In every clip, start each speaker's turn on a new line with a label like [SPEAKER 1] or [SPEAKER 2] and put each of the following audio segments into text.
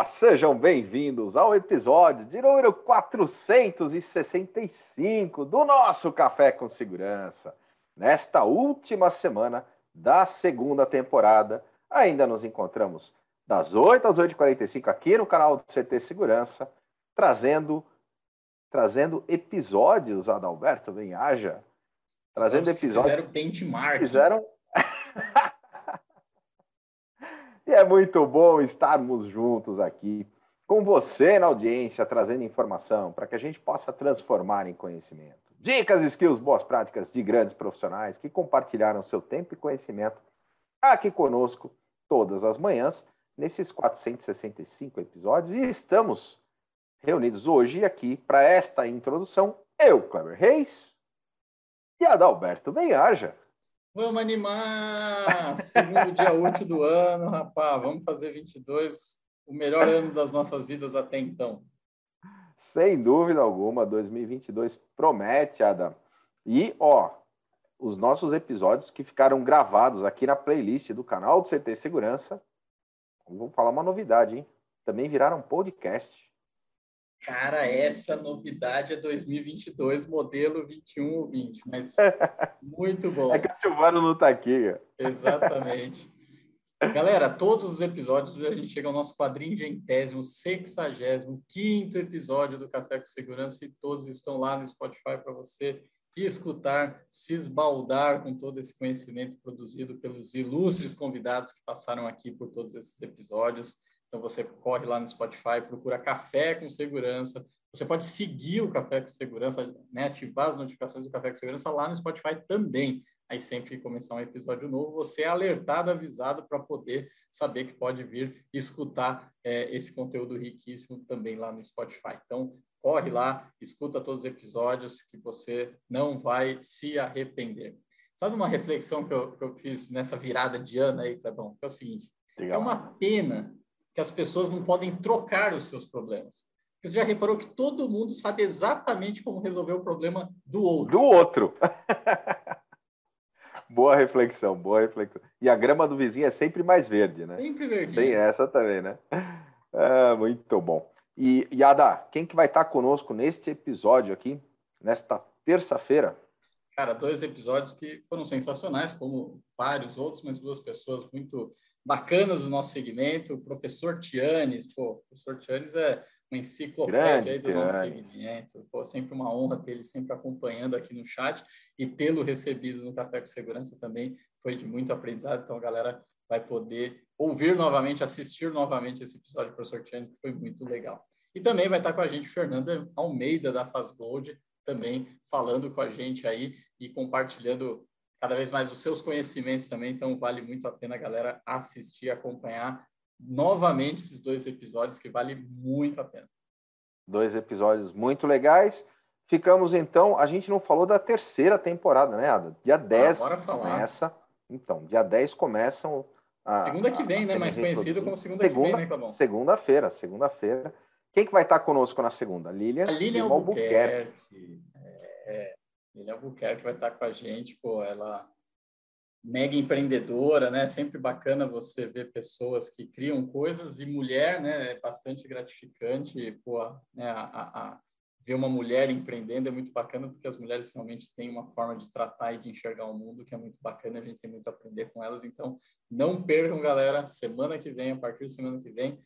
[SPEAKER 1] Olá, sejam bem-vindos ao episódio de número 465 do nosso Café com Segurança. Nesta última semana da segunda temporada, ainda nos encontramos das 8 às 8h45 aqui no canal do CT Segurança, trazendo trazendo episódios, Adalberto Benhaja. Trazendo episódios.
[SPEAKER 2] Fizeram benchmark.
[SPEAKER 1] Fizeram. e é muito bom estarmos juntos aqui com você na audiência, trazendo informação para que a gente possa transformar em conhecimento. Dicas, skills, boas práticas de grandes profissionais que compartilharam seu tempo e conhecimento aqui conosco todas as manhãs, nesses 465 episódios. E estamos reunidos hoje aqui para esta introdução, eu, Kleber Reis, e Adalberto Benhaja.
[SPEAKER 2] Vamos animar! Segundo dia útil do ano, rapaz, vamos fazer 22, o melhor ano das nossas vidas até então.
[SPEAKER 1] Sem dúvida alguma, 2022 promete, Adam. E, ó, os nossos episódios que ficaram gravados aqui na playlist do canal do CT Segurança, vou falar uma novidade, hein? Também viraram podcast.
[SPEAKER 2] Cara, essa novidade é 2022, modelo 21 ou 20, mas muito bom.
[SPEAKER 1] É que o Silvano não está aqui.
[SPEAKER 2] Exatamente. Galera, todos os episódios a gente chega ao nosso quadringentésimo, sexagésimo, quinto episódio do Café com Segurança e todos estão lá no Spotify para você escutar, se esbaldar com todo esse conhecimento produzido pelos ilustres convidados que passaram aqui por todos esses episódios. Então você corre lá no Spotify, procura Café com Segurança. Você pode seguir o Café com Segurança, né? ativar as notificações do Café com Segurança lá no Spotify também. Aí sempre que começar um episódio novo, você é alertado, avisado para poder saber que pode vir escutar é, esse conteúdo riquíssimo também lá no Spotify. Então, corre lá, escuta todos os episódios que você não vai se arrepender. Sabe uma reflexão que eu, que eu fiz nessa virada de ano aí, Clebão? É o seguinte, Legal. é uma pena que as pessoas não podem trocar os seus problemas. Você já reparou que todo mundo sabe exatamente como resolver o problema do outro.
[SPEAKER 1] Do outro. boa reflexão, boa reflexão. E a grama do vizinho é sempre mais verde, né?
[SPEAKER 2] Sempre verde.
[SPEAKER 1] Tem essa também, né? Ah, muito bom. E Yada, quem que vai estar conosco neste episódio aqui, nesta terça-feira?
[SPEAKER 2] Cara, dois episódios que foram sensacionais, como vários outros, mas duas pessoas muito bacanas do nosso segmento. O professor Tianes, pô, o professor Tianes é uma enciclopédia do nosso segmento. Pô, sempre uma honra ter ele sempre acompanhando aqui no chat e tê-lo recebido no Café com Segurança também foi de muito aprendizado. Então, a galera vai poder ouvir novamente, assistir novamente esse episódio do professor Tianes, que foi muito legal. E também vai estar com a gente Fernanda Almeida, da Faz Gold, também falando com a gente aí e compartilhando cada vez mais os seus conhecimentos também, então vale muito a pena a galera assistir, acompanhar novamente esses dois episódios que vale muito a pena.
[SPEAKER 1] Dois episódios muito legais. Ficamos então, a gente não falou da terceira temporada, né, Ada? Dia 10 ah, começa. Então, dia 10 começam
[SPEAKER 2] a Segunda que vem, a, a né, mais conhecido como segunda, segunda que vem, né?
[SPEAKER 1] Segunda-feira, segunda-feira. Quem que vai estar conosco na segunda? Lilian,
[SPEAKER 2] a Lilian Albuquerque. Albuquerque. É, Lilian Albuquerque vai estar com a gente, pô, ela mega empreendedora, né? Sempre bacana você ver pessoas que criam coisas e mulher, né? É bastante gratificante, pô, né? A, a, a, ver uma mulher empreendendo é muito bacana porque as mulheres realmente têm uma forma de tratar e de enxergar o mundo que é muito bacana, a gente tem muito a aprender com elas. Então, não percam, galera, semana que vem, a partir de semana que vem,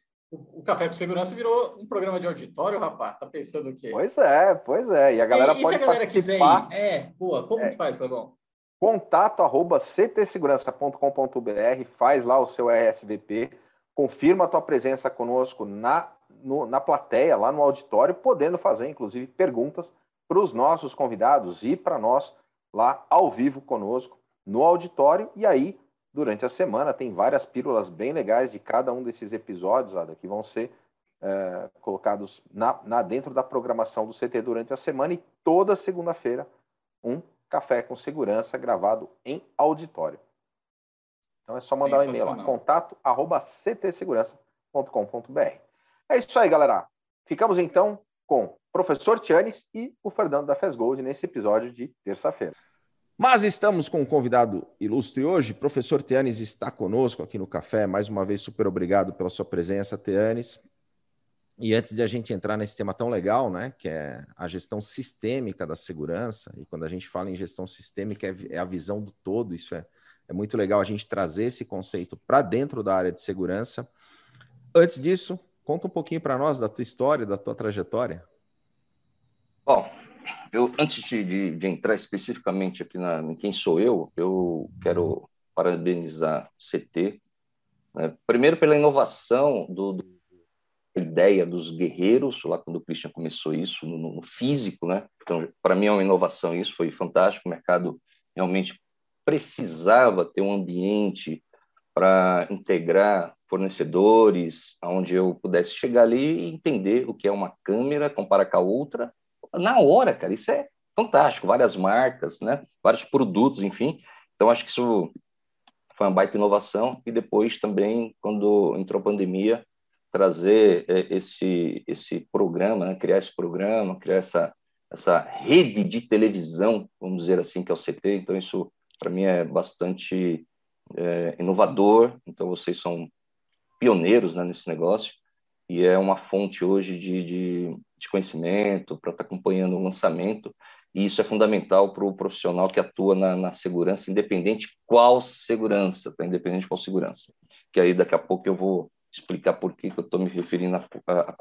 [SPEAKER 2] o, Café com Segurança virou um programa de auditório, rapaz. Tá pensando o quê?
[SPEAKER 1] Pois é, pois é. E a galera e, pode e se a galera participar.
[SPEAKER 2] quiser ir? É, boa. Como é. que faz, Clebão?
[SPEAKER 1] Contato arroba ctsegurança.com.br, faz lá o seu RSVP, confirma a tua presença conosco na, no, na plateia, lá no auditório, podendo fazer, inclusive, perguntas para os nossos convidados e para nós lá ao vivo conosco no auditório. E aí durante a semana. Tem várias pílulas bem legais de cada um desses episódios, Ada, que vão ser é, colocados na, na, dentro da programação do CT durante a semana e toda segunda-feira um café com segurança gravado em auditório. Então é só mandar um e-mail lá, contato arroba ctsegurança.com.br. É isso aí, galera. Ficamos então com o professor Tianes e o Fernando da Fesgold nesse episódio de terça-feira. Mas estamos com um convidado ilustre hoje. Professor Teanes está conosco aqui no café. Mais uma vez, super obrigado pela sua presença, Teanes. E antes de a gente entrar nesse tema tão legal, né, que é a gestão sistêmica da segurança, e quando a gente fala em gestão sistêmica é, é a visão do todo, isso é, é muito legal a gente trazer esse conceito para dentro da área de segurança. Antes disso, conta um pouquinho para nós da tua história, da tua trajetória.
[SPEAKER 3] Bom, eu antes de, de, de entrar especificamente aqui na, em quem sou eu, eu quero parabenizar CT, né? primeiro pela inovação do, do ideia dos guerreiros, lá quando o Christian começou isso, no, no físico, né? Então, para mim é uma inovação isso, foi fantástico. O mercado realmente precisava ter um ambiente para integrar fornecedores, onde eu pudesse chegar ali e entender o que é uma câmera, comparar com a outra, na hora, cara. Isso é fantástico. Várias marcas, né? Vários produtos, enfim. Então, acho que isso foi uma baita inovação. E depois também, quando entrou a pandemia, trazer é, esse esse programa, né? criar esse programa, criar essa essa rede de televisão, vamos dizer assim, que é o CT. Então isso para mim é bastante é, inovador. Então vocês são pioneiros né, nesse negócio e é uma fonte hoje de, de, de conhecimento para estar tá acompanhando o lançamento. E isso é fundamental para o profissional que atua na, na, segurança, independente qual segurança, tá? independente qual segurança. Que aí daqui a pouco eu vou explicar por que, que eu estou me referindo a, a, a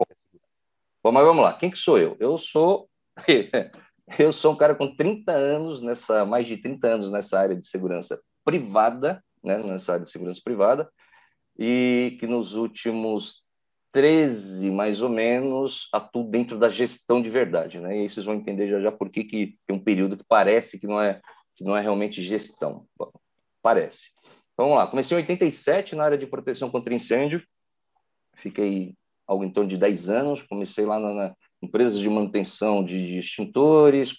[SPEAKER 3] Bom, mas vamos lá. Quem que sou eu? Eu sou eu sou um cara com 30 anos nessa mais de 30 anos nessa área de segurança privada, né, nessa área de segurança privada, e que nos últimos 13, mais ou menos, atuo dentro da gestão de verdade, né? E vocês vão entender já já por que, que tem um período que parece que não é que não é realmente gestão. Parece. Então, vamos lá. Comecei em 87 na área de proteção contra incêndio, Fiquei algo em torno de 10 anos, comecei lá na, na empresas de manutenção de, extintores,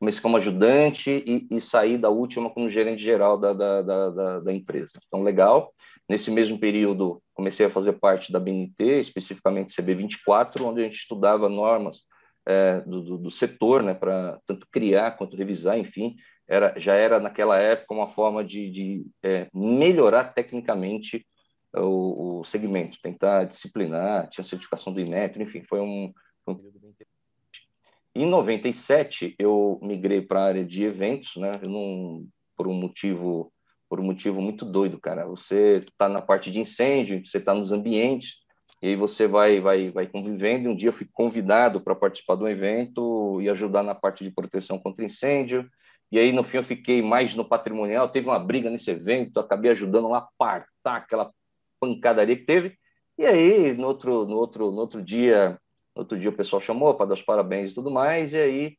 [SPEAKER 3] comecei como ajudante e, e, saí da última como gerente geral da, da, da, da, empresa. Então, legal. Nesse mesmo período, comecei a fazer parte da BNT, especificamente CB24, onde a gente estudava normas é, do, do, do, setor, né, para tanto criar quanto revisar, enfim, era, já era naquela época uma forma de, de é, melhorar tecnicamente o, o segmento, tentar disciplinar, tinha certificação do Inmetro, enfim, foi um, um período bem interessante. Em 97, eu migrei para a área de eventos, né? Eu não, por um motivo por um motivo muito doido, cara. Você está na parte de incêndio, você está nos ambientes, e aí você vai, vai, vai convivendo. E um dia eu fui convidado para participar de um evento e ajudar na parte de proteção contra incêndio. E aí, no fim, eu fiquei mais no patrimonial. Teve uma briga nesse evento, acabei ajudando lá a apartar aquela pancadaria que teve. E aí, no outro, no outro, no outro dia, no outro dia o pessoal chamou para dar os parabéns e tudo mais, e aí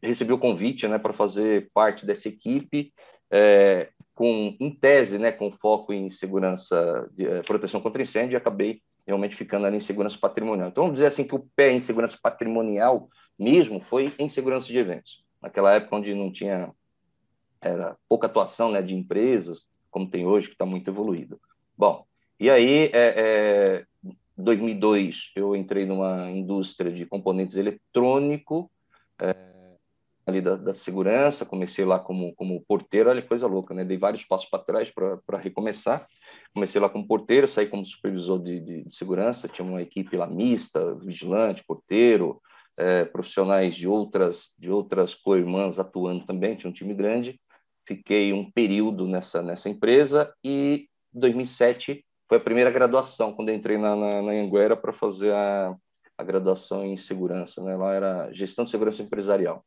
[SPEAKER 3] recebi o convite, né, para fazer parte dessa equipe, é, com em tese, né, com foco em segurança, de, é, proteção contra incêndio, e acabei realmente ficando ali em segurança patrimonial. Então, vamos dizer assim que o pé em segurança patrimonial mesmo foi em segurança de eventos. Naquela época onde não tinha era pouca atuação, né, de empresas, como tem hoje, que está muito evoluído. Bom, e aí, é, é, 2002, eu entrei numa indústria de componentes eletrônico, é, ali da, da, segurança, comecei lá como, como porteiro, olha coisa louca, né? Dei vários passos para trás para recomeçar. Comecei lá como porteiro, saí como supervisor de, de, de segurança, tinha uma equipe lá mista, vigilante, porteiro, é, profissionais de outras de outras co-irmãs atuando também, tinha um time grande. Fiquei um período nessa nessa empresa e em 2007 foi a primeira graduação, quando entrei na, na, na Anguera para fazer a, a graduação em segurança. Né? Lá era gestão de segurança empresarial.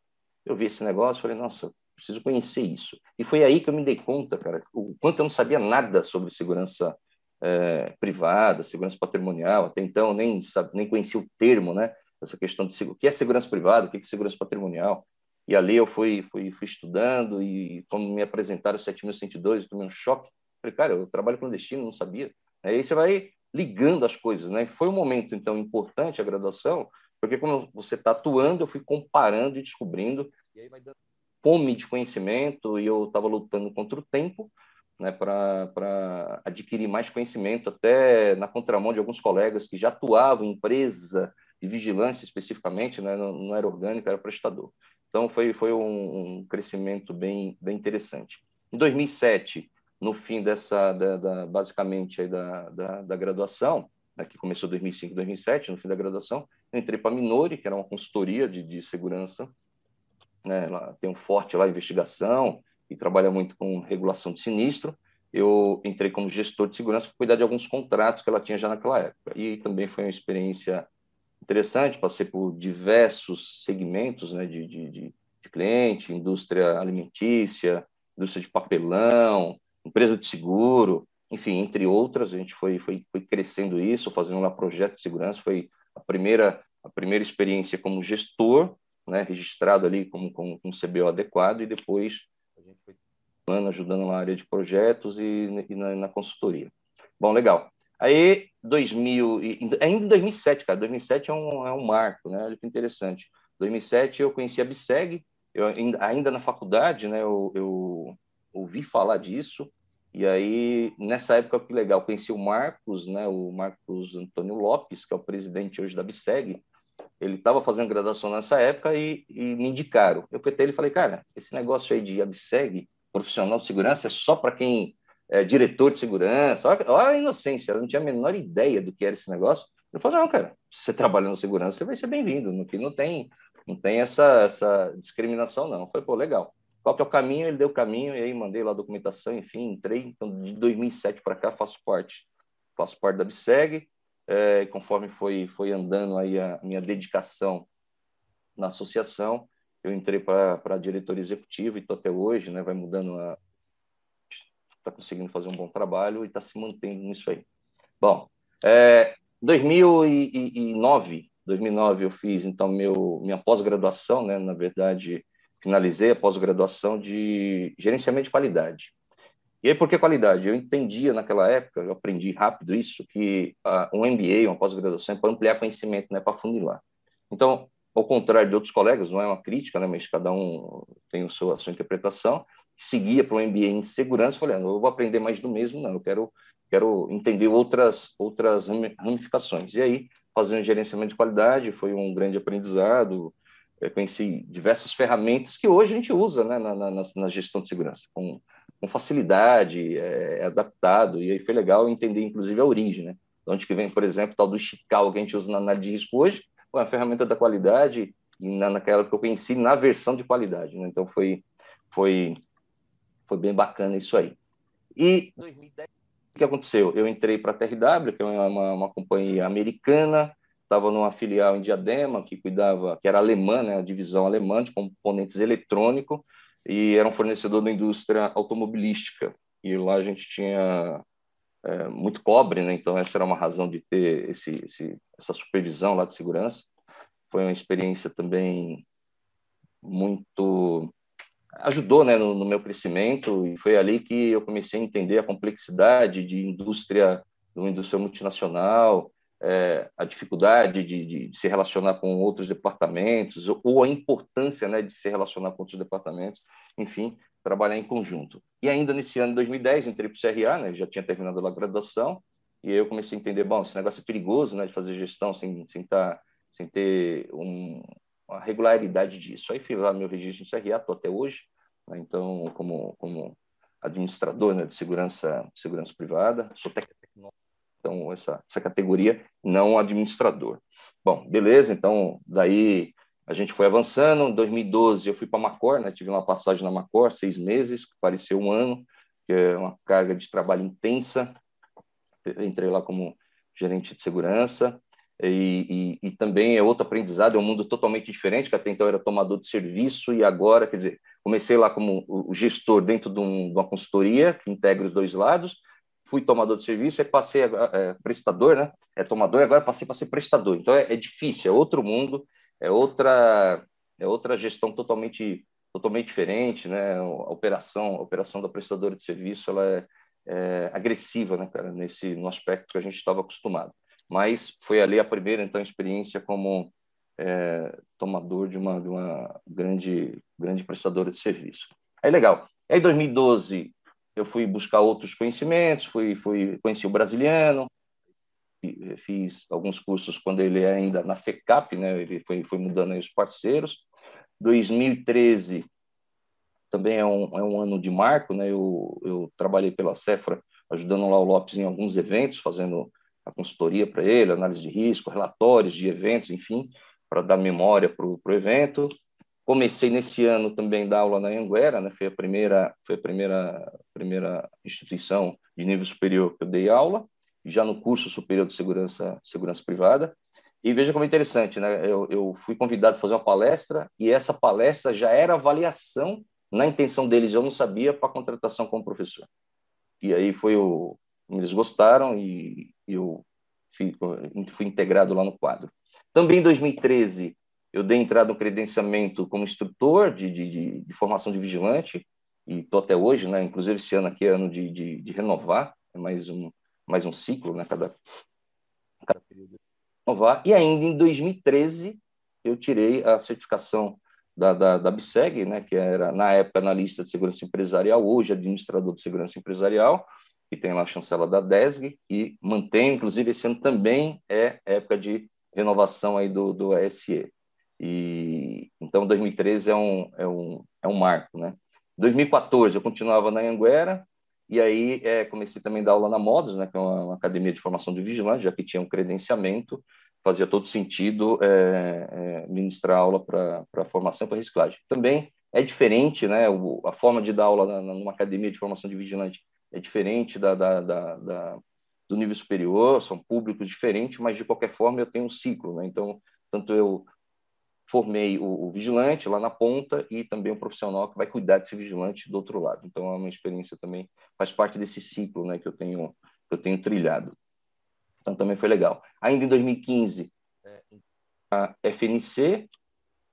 [SPEAKER 3] Eu vi esse negócio falei, nossa, preciso conhecer isso. E foi aí que eu me dei conta, cara, o quanto eu não sabia nada sobre segurança é, privada, segurança patrimonial. Até então, nem, sabe, nem conhecia o termo, né? Essa questão de o que é segurança privada, o que é segurança patrimonial. E ali eu fui, fui, fui estudando e quando me apresentaram o 7102, eu tomei um choque. Falei, cara, eu trabalho clandestino, não sabia. Aí você vai ligando as coisas, né? Foi um momento então importante a graduação, porque quando você está atuando, eu fui comparando e descobrindo, e aí vai dando fome de conhecimento e eu estava lutando contra o tempo, né, para adquirir mais conhecimento, até na contramão de alguns colegas que já atuavam em empresa de vigilância especificamente, né, não, não era orgânico, era prestador. Então foi foi um, um crescimento bem bem interessante. Em 2007 no fim dessa, da, da basicamente aí da, da, da, graduação, né, que começou em 2005, 2007, no fim da graduação. Eu entrei para a Minori, que era uma consultoria de, de segurança. Né, ela tem um forte lá investigação e trabalha muito com regulação de sinistro. Eu entrei como gestor de segurança para cuidar de alguns contratos que ela tinha já naquela época. E também foi uma experiência interessante, passei por diversos segmentos né, de, de, de, cliente, indústria alimentícia, indústria de papelão, empresa de seguro, enfim, entre outras, a gente foi, foi, foi crescendo isso, fazendo lá projeto de segurança, foi a primeira, a primeira experiência como gestor, né, registrado ali como, com um CBO adequado, e depois a gente foi ajudando na área de projetos e, e na, na, consultoria. Bom, legal. Aí, 2000, ainda em 2007, cara, 2007 é um, é um marco, né, olha que interessante. 2007 eu conheci a BSEG, eu, ainda na faculdade, né, eu, eu ouvi falar disso, e aí, nessa época, que legal, conheci o Marcos, né, o Marcos Antônio Lopes, que é o presidente hoje da BSEG. Ele estava fazendo graduação nessa época e, e, me indicaram. Eu fui até ele e falei, cara, esse negócio aí de ABSEG, profissional de segurança, é só para quem é diretor de segurança. Olha, olha, a inocência, eu não tinha a menor ideia do que era esse negócio. Eu falei, não, cara, se você trabalha na segurança, você vai ser bem-vindo. Não, não tem, não tem essa, essa discriminação, não. Falei, pô, legal qual que é o caminho, ele deu o caminho, e aí mandei lá a documentação, enfim, entrei, então de 2007 para cá faço parte, faço parte da BSEG, é, conforme foi, foi andando aí a minha dedicação na associação, eu entrei para a diretoria executiva e estou até hoje, né, vai mudando está conseguindo fazer um bom trabalho e está se mantendo nisso aí. Bom, é, 2009, 2009 eu fiz então meu minha pós-graduação, né, na verdade finalizei a pós-graduação de gerenciamento de qualidade. E aí, por que qualidade? Eu entendia naquela época, eu aprendi rápido isso, que uh, um MBA, uma pós-graduação, é para ampliar conhecimento, não é para funilar. Então, ao contrário de outros colegas, não é uma crítica, né, mas cada um tem o seu, a sua interpretação, seguia para um MBA em segurança, falei, ah, não, eu vou aprender mais do mesmo, não, eu quero, quero entender outras, outras ramificações. E aí, fazendo gerenciamento de qualidade, foi um grande aprendizado, eu conheci diversas ferramentas que hoje a gente usa né, na, na, na gestão de segurança, com, com facilidade, é, é, adaptado, e aí foi legal entender, inclusive, a origem, né? De onde que vem, por exemplo, o tal do Chical que a gente usa na análise de risco hoje, foi uma ferramenta da qualidade, na, naquela que eu conheci na versão de qualidade, né? Então, foi, foi, foi bem bacana isso aí. E 2010, o que aconteceu? Eu entrei para a TRW, que é uma, uma companhia americana, estava numa filial em Diadema que cuidava, que era alemã, né, a divisão alemã de componentes eletrônicos e era um fornecedor da indústria automobilística. E lá a gente tinha é, muito cobre, né? Então essa era uma razão de ter esse, esse, essa supervisão lá de segurança. Foi uma experiência também muito ajudou, né, no, no meu crescimento e foi ali que eu comecei a entender a complexidade de indústria, de uma indústria multinacional, é, a dificuldade de, de, de, se relacionar com outros departamentos ou a importância né, de se relacionar com outros departamentos, enfim, trabalhar em conjunto. E ainda nesse ano de 2010, entrei para o CRA, né, já tinha terminado a graduação, e eu comecei a entender, bom, esse negócio é perigoso, né, de fazer gestão sem, sem, tá, sem ter um, uma regularidade disso. Aí fiz lá meu registro no CRA, estou até hoje, né, então, como, como administrador né, de segurança, segurança privada, sou técnico então essa, essa categoria não administrador. Bom, beleza, então daí a gente foi avançando. Em 2012 eu fui para Macor, né? tive uma passagem na Macor, seis meses, que pareceu um ano, que é uma carga de trabalho intensa. entrei lá como gerente de segurança. E, e, e, também é outro aprendizado, é um mundo totalmente diferente, que até então era tomador de serviço e agora, quer dizer, comecei lá como o gestor dentro de, um, de uma consultoria que integra os dois lados, fui tomador de serviço, aí passei a é, prestador, né? É tomador, e agora passei para ser prestador. Então é, é, difícil, é outro mundo, é outra é outra gestão totalmente totalmente diferente, né? A operação, a operação da prestadora de serviço, ela é, é agressiva, né, cara? Nesse no aspecto que a gente estava acostumado. Mas foi ali a primeira então experiência como é, tomador de uma de uma grande grande prestadora de serviço. Aí legal. Aí 2012 eu fui buscar outros conhecimentos, fui, fui conheci o brasiliano, fiz alguns cursos quando ele ainda na FECAP, né? Ele foi, foi mudando aí os parceiros. 2013 também é um, é um ano de marco, né? Eu, eu trabalhei pela Cefra, ajudando lá o Lopes em alguns eventos, fazendo a consultoria para ele, análise de risco, relatórios de eventos, enfim, para dar memória para o evento. Comecei nesse ano também dar aula na Anguera, né? Foi a primeira, foi a primeira, primeira instituição de nível superior que eu dei aula, já no curso superior de segurança, segurança privada. E veja como é interessante, né? Eu, eu fui convidado a fazer uma palestra e essa palestra já era avaliação na intenção deles, eu não sabia, para contratação como professor. E aí foi o. Eles gostaram e eu fui, fui integrado lá no quadro. Também em 2013, eu dei entrada no credenciamento como instrutor de, de, de formação de vigilante, e estou até hoje, né? inclusive esse ano aqui é ano de, de, de renovar, é mais um, mais um ciclo, né? cada, cada período renovar. E ainda em 2013, eu tirei a certificação da, da, da BSEG, né, que era, na época, analista de segurança empresarial, hoje administrador de segurança empresarial, que tem lá a chancela da DESG, e mantém, inclusive, esse ano também é época de renovação aí do, do ESE. E, então, 2013 é um, é um, é um marco, né? 2014 eu continuava na Anguera, e aí é, comecei também a dar aula na Modos, né, que é uma, uma academia de formação de vigilante, já que tinha um credenciamento, fazia todo sentido é, é, ministrar aula para formação para reciclagem. Também é diferente, né? O, a forma de dar aula na, numa academia de formação de vigilante é diferente da, da, da, da, do nível superior, são públicos diferentes, mas de qualquer forma eu tenho um ciclo, né? Então, tanto eu formei o, o, vigilante lá na ponta e também o profissional que vai cuidar desse vigilante do outro lado. Então, é uma experiência também, faz parte desse ciclo, né? Que eu tenho, que eu tenho trilhado. Então, também foi legal. Ainda em 2015, a FNC,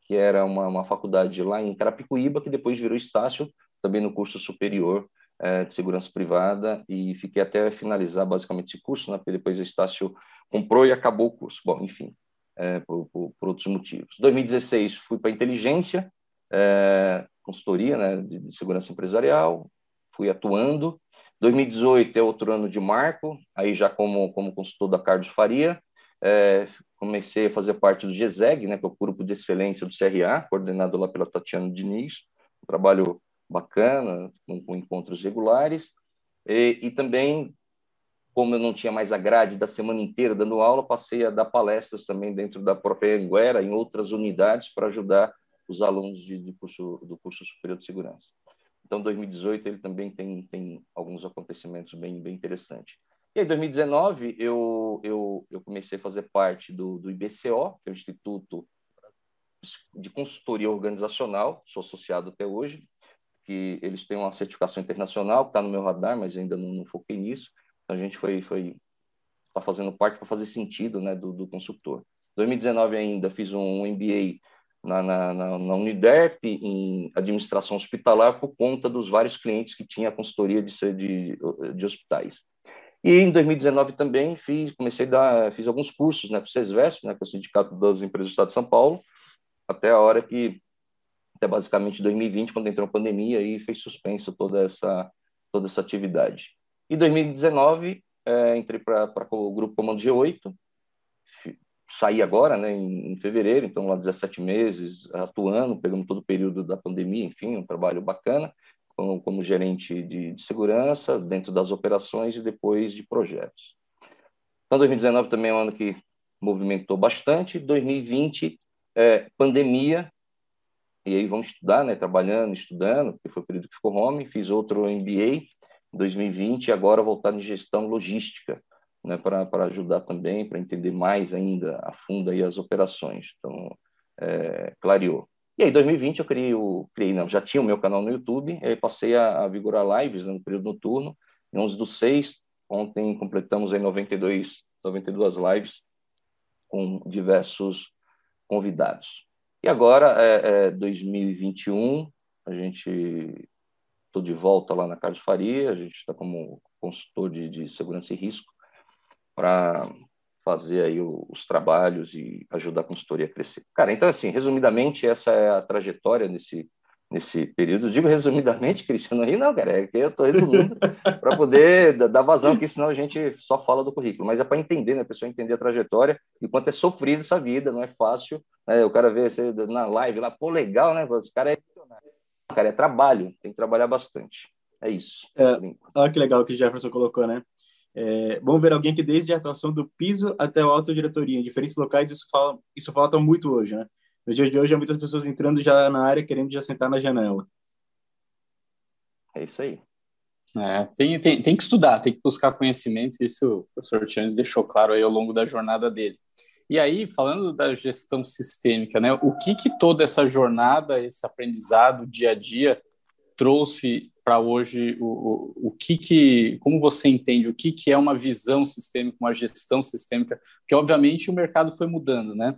[SPEAKER 3] que era uma, uma faculdade lá em Carapicuíba, que depois virou Estácio, também no curso superior é, de segurança privada, e fiquei até finalizar basicamente esse curso, né, porque depois o Estácio comprou e acabou o curso. Bom, enfim, é, por, por, por, outros motivos. 2016, fui para inteligência, é, consultoria né, de, de segurança empresarial, fui atuando, 2018 é outro ano de marco, aí já como, como consultor da Carlos Faria, é, comecei a fazer parte do GESEG, né, que é o Grupo de Excelência do CRA, coordenado lá pela Tatiana Diniz, um trabalho bacana, com, com encontros regulares, e, e, também, como eu não tinha mais a grade da semana inteira dando aula, passei a dar palestras também dentro da própria Anguera, em outras unidades, para ajudar os alunos de, de curso, do curso superior de segurança. Então, 2018 ele também tem, tem alguns acontecimentos bem, bem interessantes. E aí, 2019, eu, eu, eu comecei a fazer parte do, do IBCO, que é o Instituto de Consultoria Organizacional, sou associado até hoje, que eles têm uma certificação internacional, que está no meu radar, mas ainda não, não foquei nisso. Então, a gente foi, foi tá fazendo parte para fazer sentido né, do, do consultor. 2019 ainda fiz um MBA na, na, na, na Uniderp, em administração hospitalar, por conta dos vários clientes que tinha a consultoria de, de, de hospitais. E em 2019 também fiz, comecei a dar, fiz alguns cursos né, para o SESVESP, né, que é o Sindicato das Empresas do Estado de São Paulo, até a hora que, até basicamente 2020, quando entrou a pandemia, e fez suspenso toda essa, toda essa atividade. E 2019, é, entrei para o Grupo Comando G8, saí agora, né, em, em, fevereiro, então lá 17 meses atuando, pegamos todo o período da pandemia, enfim, um trabalho bacana, como, como gerente de, de, segurança, dentro das operações e depois de projetos. Então, 2019 também é um ano que movimentou bastante, 2020, é, pandemia, e aí vamos estudar, né, trabalhando, estudando, porque foi o período que ficou home, fiz outro MBA em 2020 e agora voltado em gestão logística, né, para ajudar também, para entender mais ainda a fundo aí as operações. Então, é, clareou. E aí, em 2020, eu criei, o, criei não, já tinha o meu canal no YouTube, aí passei a, a vigorar lives né, no período noturno, em 11 do 6, ontem completamos aí 92, 92 lives com diversos convidados. E agora, é, é 2021, a gente estou de volta lá na Carlos Faria, a gente está como consultor de, de segurança e risco, para fazer aí os trabalhos e ajudar a consultoria a crescer. Cara, então assim, resumidamente, essa é a trajetória nesse nesse período. Digo resumidamente, Cristiano, aí não, cara, é que eu estou resumindo para poder dar vazão, porque senão a gente só fala do currículo. Mas é para entender, né? A pessoa entender a trajetória e quanto é sofrido essa vida, não é fácil. Né? O cara vê você na live lá, pô, legal, né? Os cara é, cara, é trabalho, tem que trabalhar bastante. É isso.
[SPEAKER 4] É, olha que legal que o Jefferson colocou, né? É, vamos ver alguém que desde a atuação do piso até a alta diretoria, em diferentes locais, isso, fala, isso falta muito hoje, né? No dia de hoje, há muitas pessoas entrando já na área, querendo já sentar na janela.
[SPEAKER 3] É isso aí.
[SPEAKER 2] É, tem, tem, tem que estudar, tem que buscar conhecimento, isso o professor Tianes deixou claro aí ao longo da jornada dele. E aí, falando da gestão sistêmica, né, o que que toda essa jornada, esse aprendizado dia a dia trouxe para hoje, o, o, o que que, como você entende, o que que é uma visão sistêmica, uma gestão sistêmica, porque obviamente o mercado foi mudando, né,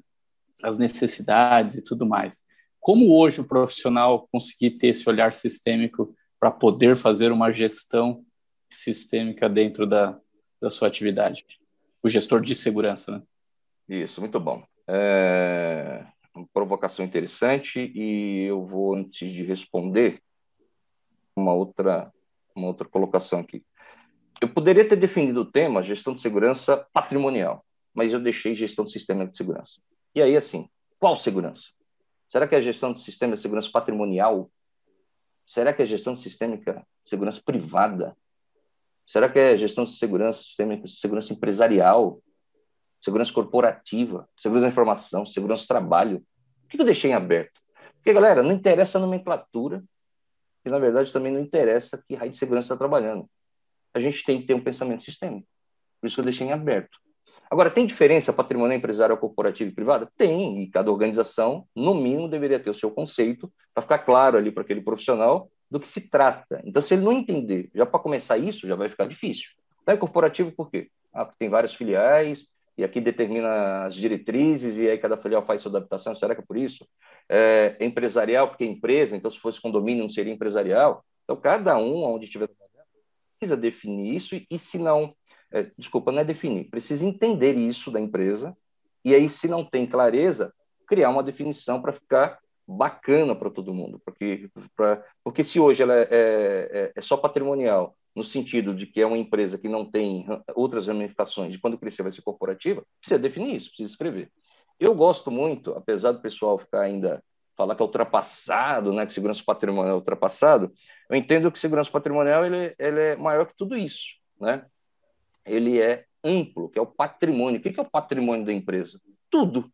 [SPEAKER 2] as necessidades e tudo mais. Como hoje o profissional conseguir ter esse olhar sistêmico para poder fazer uma gestão sistêmica dentro da, da sua atividade? O gestor de segurança, né?
[SPEAKER 3] Isso, muito bom. É uma provocação interessante e eu vou, antes de responder, uma outra, uma outra colocação aqui. Eu poderia ter definido o tema gestão de segurança patrimonial, mas eu deixei gestão de sistema de segurança. E aí, assim, qual segurança? Será que a gestão de sistema de segurança patrimonial Será que é gestão sistêmica de segurança privada? Será que é gestão de segurança sistêmica de segurança empresarial? Segurança corporativa? Segurança da informação? Segurança do trabalho? Por que eu deixei em aberto? Porque, galera, não interessa a nomenclatura e, na verdade, também não interessa que raio de segurança está trabalhando. A gente tem que ter um pensamento sistêmico. Por isso que eu deixei em aberto. Agora, tem diferença patrimonial empresarial, corporativa e privada? Tem, e cada organização, no mínimo, deveria ter o seu conceito para ficar claro ali para aquele profissional do que se trata. Então, se ele não entender, já para começar isso, já vai ficar difícil. Então, é corporativo por quê? Ah, porque tem várias filiais, e aqui determina as diretrizes, e aí cada filial faz sua adaptação, será que é por isso? É, empresarial, porque é empresa, então se fosse condomínio não seria empresarial. Então, cada um, onde estiver precisa definir isso, e, e se não é, desculpa, não é definir, precisa entender isso da empresa, e aí, se não tem clareza, criar uma definição para ficar bacana para todo mundo, porque, pra, porque se hoje ela é, é, é, só patrimonial, no sentido de que é uma empresa que não tem outras ramificações, de quando crescer vai ser corporativa, precisa definir isso, precisa escrever. Eu gosto muito, apesar do pessoal ficar ainda falar que é ultrapassado, né, que segurança patrimonial é ultrapassado, eu entendo que segurança patrimonial ele, ele é maior que tudo isso, né? ele é amplo, que é o patrimônio. O que é o patrimônio da empresa? Tudo.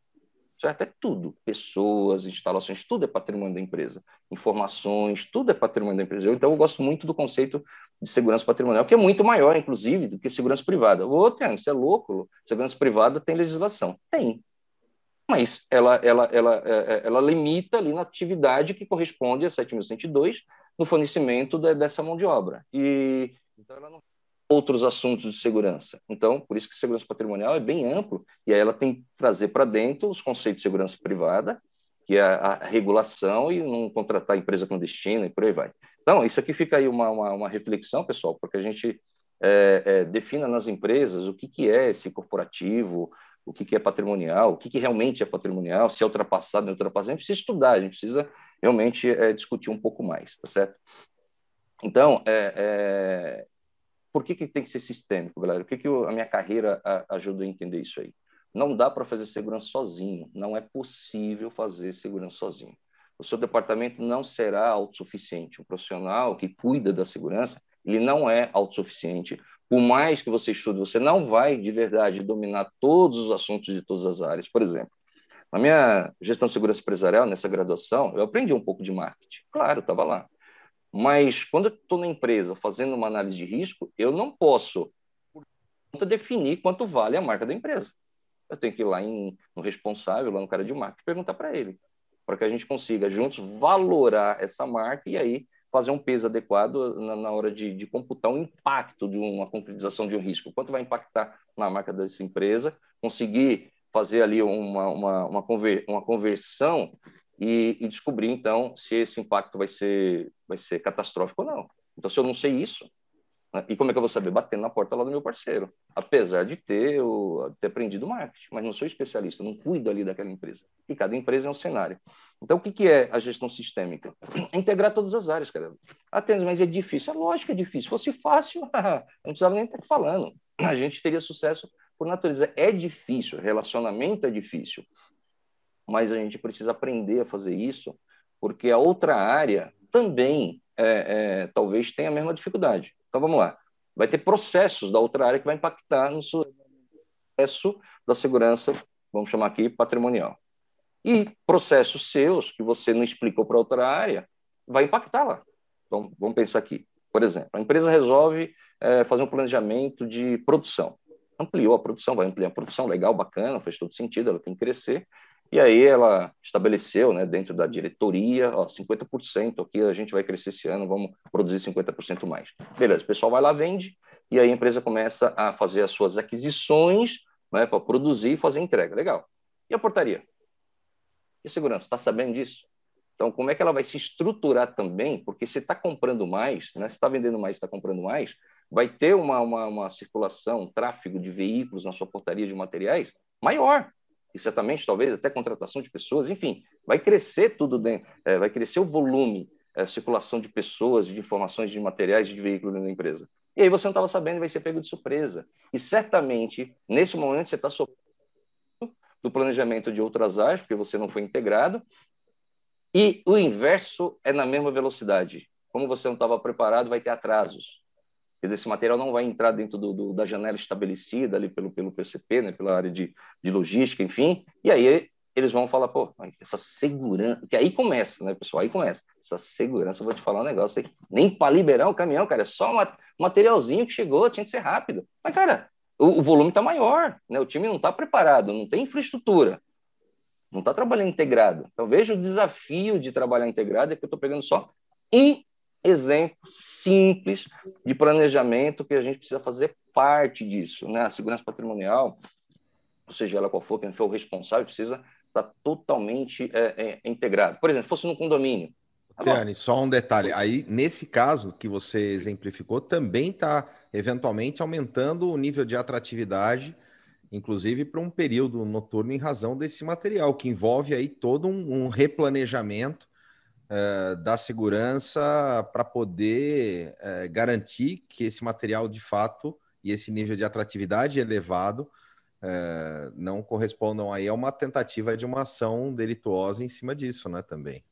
[SPEAKER 3] Certo? É tudo. Pessoas, instalações, tudo é patrimônio da empresa. Informações, tudo é patrimônio da empresa. Então, eu gosto muito do conceito de segurança patrimonial, que é muito maior, inclusive, do que segurança privada. Ô, Tiago, você é louco? Segurança privada tem legislação? Tem. Mas ela, ela, ela, é, é, ela limita ali na atividade que corresponde a 7.102 no fornecimento dessa mão de obra. E então ela não outros assuntos de segurança. Então, por isso que segurança patrimonial é bem amplo, e aí ela tem que trazer para dentro os conceitos de segurança privada, que é a, regulação, e não contratar empresa clandestina e por aí vai. Então, isso aqui fica aí uma, uma, uma reflexão, pessoal, porque a gente é, é, defina nas empresas o que, que é esse corporativo, o que, que é patrimonial, o que, que realmente é patrimonial, se é ultrapassado, não é ultrapassado, a gente precisa estudar, a gente precisa realmente é, discutir um pouco mais, tá certo? Então, é, é por que, que tem que ser sistêmico, galera? O que, que eu, a minha carreira ajuda a entender isso aí? Não dá para fazer segurança sozinho. Não é possível fazer segurança sozinho. O seu departamento não será autossuficiente. O profissional que cuida da segurança, ele não é autossuficiente. Por mais que você estude, você não vai de verdade dominar todos os assuntos de todas as áreas. Por exemplo, na minha gestão de segurança empresarial, nessa graduação, eu aprendi um pouco de marketing. Claro, estava lá. Mas quando eu estou na empresa fazendo uma análise de risco, eu não posso definir quanto vale a marca da empresa. Eu tenho que ir lá em, no responsável, lá no cara de marketing, perguntar para ele, para que a gente consiga juntos valorar essa marca e aí fazer um peso adequado na, na hora de, de, computar o impacto de uma concretização de um risco. Quanto vai impactar na marca dessa empresa, conseguir fazer ali uma, uma, uma, conver, uma conversão e, e, descobrir então se esse impacto vai ser vai ser catastrófico ou não. Então, se eu não sei isso, né, e como é que eu vou saber? Batendo na porta lá do meu parceiro, apesar de ter, eu, ter aprendido marketing, mas não sou especialista, não cuido ali daquela empresa. E cada empresa é um cenário. Então, o que, que é a gestão sistêmica? integrar todas as áreas, cara. Atenas, mas é difícil. É lógico que é difícil. Se fosse fácil, não precisava nem estar falando. A gente teria sucesso por natureza. É difícil, relacionamento é difícil mas a gente precisa aprender a fazer isso, porque a outra área também é, é, talvez tenha a mesma dificuldade. Então vamos lá. vai ter processos da outra área que vai impactar no processo da segurança, vamos chamar aqui, patrimonial. E processos seus, que você não explicou para outra área, vai impactar lá. Então, vamos pensar aqui. Por exemplo, a empresa resolve é, fazer um planejamento de produção. Ampliou a produção, vai ampliar a produção, legal, bacana, faz todo sentido, ela tem que crescer. E aí ela estabeleceu, né, dentro da diretoria, ó, 50% aqui a gente vai crescer esse ano, vamos produzir 50% mais. Beleza, o pessoal vai lá, vende, e aí a empresa começa a fazer as suas aquisições né, para produzir e fazer entrega. Legal. E a portaria? E a segurança? Está sabendo disso? Então, como é que ela vai se estruturar também? Porque se está comprando mais, né, se está vendendo mais, está comprando mais, vai ter uma, uma, uma, circulação, um tráfego de veículos na sua portaria de materiais maior. E certamente, talvez, até contratação de pessoas, enfim, vai crescer tudo dentro, é, vai crescer o volume, a é, circulação de pessoas, de informações de materiais de veículos dentro da empresa. E aí você não estava sabendo vai ser pego de surpresa. E certamente, nesse momento, você está sofrendo do planejamento de outras áreas, porque você não foi integrado, e o inverso é na mesma velocidade. Como você não estava preparado, vai ter atrasos. Quer dizer, esse material não vai entrar dentro do, do, da janela estabelecida ali pelo, pelo PCP, né, pela área de, de logística, enfim, e aí eles vão falar, pô, essa segurança, que aí começa, né, pessoal? Aí começa. Essa segurança, eu vou te falar um negócio aí. Nem para liberar o caminhão, cara, é só um materialzinho que chegou, tinha que ser rápido. Mas, cara, o, o volume está maior, né? O time não está preparado, não tem infraestrutura não está trabalhando integrado. Então, veja o desafio de trabalhar integrado, é que eu estou pegando só um exemplo simples de planejamento que a gente precisa fazer parte disso. Né? A segurança patrimonial, ou seja ela qual for, quem for o responsável, precisa estar totalmente é, é, integrado. Por exemplo, fosse no condomínio.
[SPEAKER 1] Tiane, só um detalhe. Aí, nesse caso que você exemplificou, também está, eventualmente, aumentando o nível de atratividade inclusive para um período noturno em razão desse material, que envolve aí todo um, um replanejamento uh, da segurança para poder uh, garantir que esse material de fato e esse nível de atratividade elevado uh, não correspondam aí a uma tentativa de uma ação delituosa em cima disso, né, também.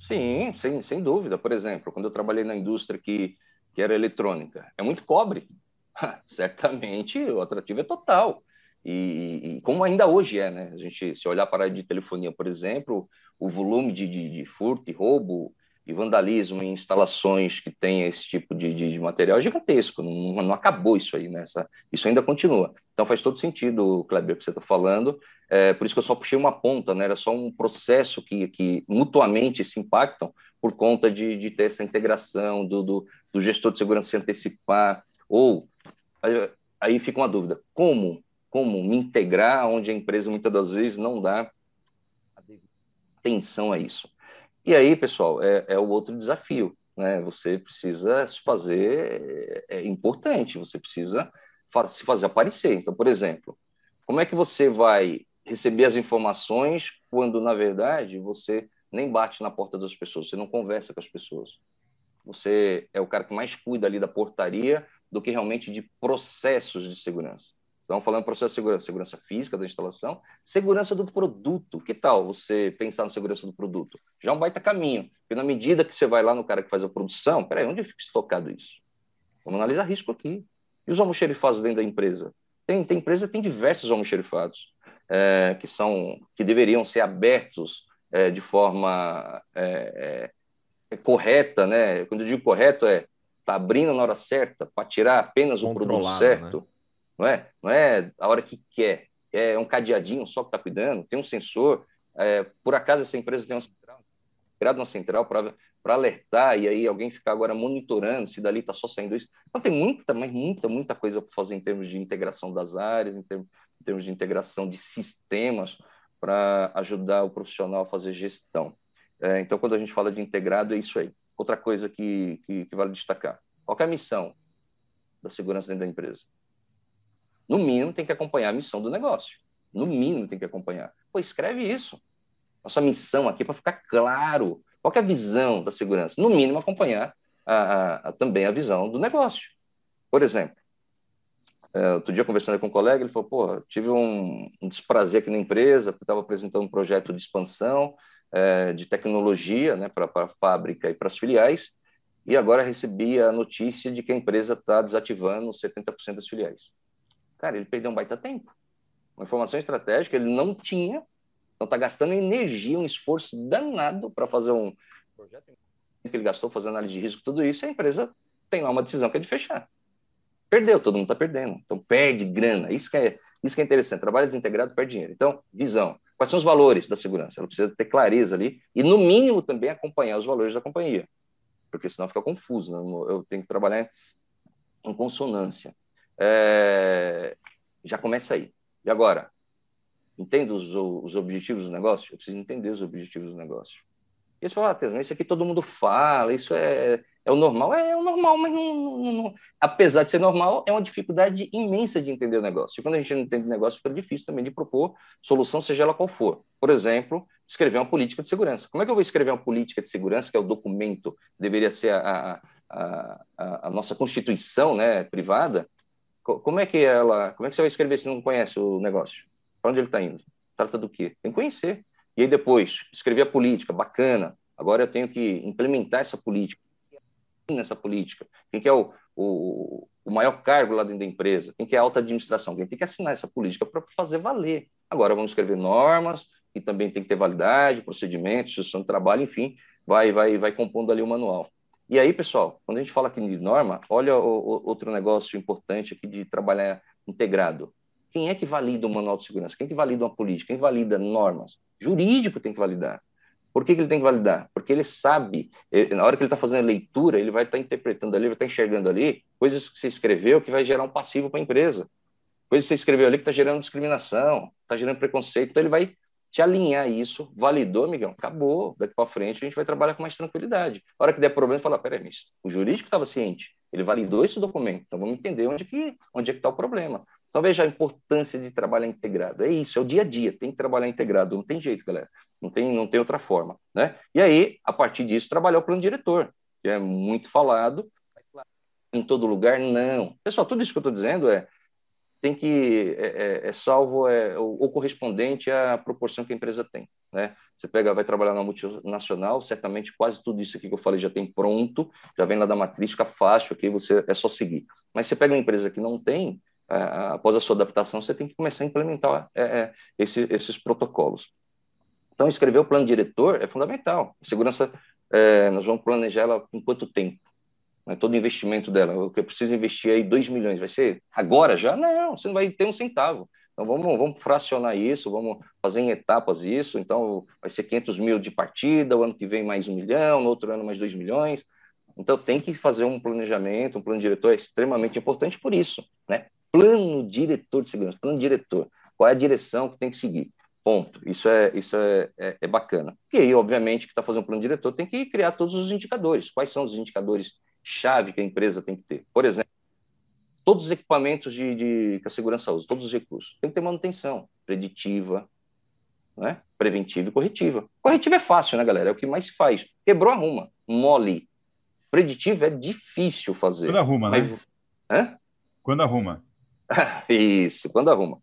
[SPEAKER 3] Sim, sem, sem dúvida. Por exemplo, quando eu trabalhei na indústria que, que era eletrônica, é muito cobre. Certamente o atrativo é total. E, e, como ainda hoje é, né? A gente, se olhar para a de telefonia, por exemplo, o volume de, de, de furto e roubo e vandalismo em instalações que tem esse tipo de, de, material é gigantesco, não, não, acabou isso aí, né? isso ainda continua. Então faz todo sentido, Kleber, que você está falando, é, por isso que eu só puxei uma ponta, né? era só um processo que, que mutuamente se impactam por conta de, de ter essa integração do, do, do gestor de segurança se antecipar, ou aí fica uma dúvida, como como me integrar onde a empresa muitas das vezes não dá atenção a isso. E aí, pessoal, é, é o outro desafio, né? Você precisa se fazer, é, é importante, você precisa se fazer aparecer. Então, por exemplo, como é que você vai receber as informações quando, na verdade, você nem bate na porta das pessoas, você não conversa com as pessoas. Você é o cara que mais cuida ali da portaria do que realmente de processos de segurança. Então, falando processo de segurança, segurança física da instalação, segurança do produto. Que tal você pensar na segurança do produto? Já é um baita caminho, porque na medida que você vai lá no cara que faz a produção, peraí, onde fica estocado isso? Vamos analisar risco aqui. E os almoxerifados dentro da empresa? Tem, tem empresa tem diversos almoxerifados é, que são que deveriam ser abertos é, de forma é, é correta, né? Quando eu digo correto é tá abrindo na hora certa para tirar apenas o produto certo. Né? Não é? Não é a hora que quer. É um cadeadinho só que está cuidando, tem um sensor. É, por acaso essa empresa tem uma central, criado uma central para alertar e aí alguém ficar agora monitorando se dali está só saindo isso. Então tem muita, mas muita, muita coisa para fazer em termos de integração das áreas, em termos, em termos de integração de sistemas para ajudar o profissional a fazer gestão. É, então, quando a gente fala de integrado, é isso aí. Outra coisa que, que, que vale destacar: qual é a missão da segurança dentro da empresa? No mínimo, tem que acompanhar a missão do negócio. No mínimo, tem que acompanhar. Pô, escreve isso. Nossa missão aqui é para ficar claro. Qual é a visão da segurança? No mínimo, acompanhar a, a, a, também a visão do negócio. Por exemplo, é, outro dia conversando com um colega, ele falou, pô, tive um, um desprazer aqui na empresa, porque estava apresentando um projeto de expansão é, de tecnologia né, para a fábrica e para as filiais, e agora recebi a notícia de que a empresa está desativando 70% das filiais. Cara, ele perdeu um baita tempo. Uma informação estratégica ele não tinha, então está gastando energia, um esforço danado para fazer um projeto que ele gastou fazendo análise de risco, tudo isso, e a empresa tem lá uma decisão que é de fechar. Perdeu, todo mundo está perdendo. Então, perde grana. Isso que, é, isso que é interessante. Trabalho desintegrado perde dinheiro. Então, visão. Quais são os valores da segurança? Ela precisa ter clareza ali e, no mínimo, também acompanhar os valores da companhia. Porque senão fica confuso. Né? Eu tenho que trabalhar em consonância. É... Já começa aí. E agora? Entendo os, os objetivos do negócio? Eu preciso entender os objetivos do negócio. E você fala, ah, isso aqui todo mundo fala, isso é, é o normal. É, é o normal, mas não, não, não, apesar de ser normal, é uma dificuldade imensa de entender o negócio. E quando a gente não entende o negócio, fica difícil também de propor solução, seja ela qual for. Por exemplo, escrever uma política de segurança. Como é que eu vou escrever uma política de segurança, que é o documento, deveria ser a, a, a, a nossa constituição né, privada? Como é que ela, como é que você vai escrever se não conhece o negócio? Para onde ele está indo? Trata do quê? Tem que conhecer. E aí depois, escrever a política, bacana. Agora eu tenho que implementar essa política. Nessa política, quem que é o, o, o maior cargo lá dentro da empresa, quem que é a alta administração, quem tem que assinar essa política para fazer valer. Agora vamos escrever normas, que também tem que ter validade, procedimentos, instituição de trabalho, enfim, vai, vai, vai compondo ali o manual. E aí, pessoal, quando a gente fala aqui de norma, olha o, o, outro negócio importante aqui de trabalhar integrado. Quem é que valida o manual de segurança? Quem é que valida uma política? Quem valida normas? Jurídico tem que validar. Por que, que ele tem que validar? Porque ele sabe, ele, na hora que ele está fazendo a leitura, ele vai estar tá interpretando ali, vai estar tá enxergando ali coisas que você escreveu que vai gerar um passivo para a empresa. Coisas que você escreveu ali que está gerando discriminação, está gerando preconceito. Então ele vai te alinhar isso, validou, amigão, acabou. Daqui para frente a gente vai trabalhar com mais tranquilidade. A hora que der problema, fala, peraí, mas o jurídico estava ciente, ele validou esse documento, então vamos entender onde que onde é que está o problema. Só veja a importância de trabalhar integrado. É isso, é o dia a dia, tem que trabalhar integrado, não tem jeito, galera. Não tem, não tem outra forma, né? E aí, a partir disso, trabalhar o plano diretor, que é muito falado, em todo lugar, não. Pessoal, tudo isso que eu estou dizendo é tem que é, é, é salvo é, o, correspondente à proporção que a empresa tem. Né? Você pega, vai trabalhar na multinacional, certamente quase tudo isso aqui que eu falei já tem pronto, já vem lá da matriz, fica fácil aqui, você é só seguir. Mas você pega uma empresa que não tem, após a sua adaptação, você tem que começar a implementar é, é, esse, esses protocolos. Então, escrever o plano diretor é fundamental. A segurança, é, nós vamos planejar ela em quanto tempo? Né? Todo investimento dela. Eu preciso investir aí 2 milhões. Vai ser agora já? Não, você não vai ter um centavo. Então, vamos, vamos fracionar isso, vamos fazer em etapas isso. Então, vai ser 500 mil de partida, o ano que vem mais um milhão, no outro ano mais 2 milhões. Então, tem que fazer um planejamento, um plano diretor é extremamente importante por isso, né? plano diretor de segurança, plano diretor, qual é a direção que tem que seguir. Ponto. Isso é, isso é, é, é bacana. E aí, obviamente, que está fazendo um plano diretor tem que criar todos os indicadores. Quais são os indicadores chave que a empresa tem que ter? Por exemplo, todos os equipamentos de, de, que a segurança usa, todos os recursos, tem que ter manutenção preditiva, né? preventiva e corretiva. Corretiva é fácil, né, galera? É o que mais se faz. Quebrou, arruma. Mole. Preditivo é difícil fazer.
[SPEAKER 5] Quando arruma,
[SPEAKER 3] mas...
[SPEAKER 5] né?
[SPEAKER 3] Hã?
[SPEAKER 5] Quando arruma.
[SPEAKER 3] Isso, quando arruma.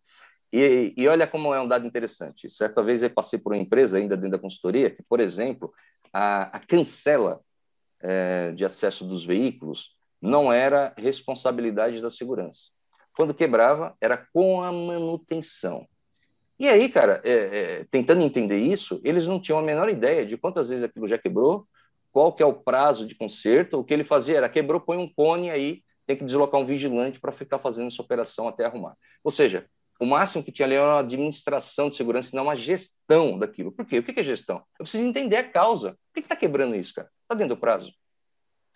[SPEAKER 3] E, e, olha como é um dado interessante. Certa vez eu passei por uma empresa, ainda dentro da consultoria, que, por exemplo, a, a cancela é, de acesso dos veículos não era responsabilidade da segurança. Quando quebrava, era com a manutenção. E aí, cara, é, é, tentando entender isso, eles não tinham a menor ideia de quantas vezes aquilo já quebrou, qual que é o prazo de conserto. O que ele fazia era quebrou, põe um cone aí tem que deslocar um vigilante para ficar fazendo essa operação até arrumar. Ou seja, o máximo que tinha ali era uma administração de segurança não uma gestão daquilo. Por quê? O que é gestão? Eu preciso entender a causa. Por que está quebrando isso, cara? Está dentro do prazo?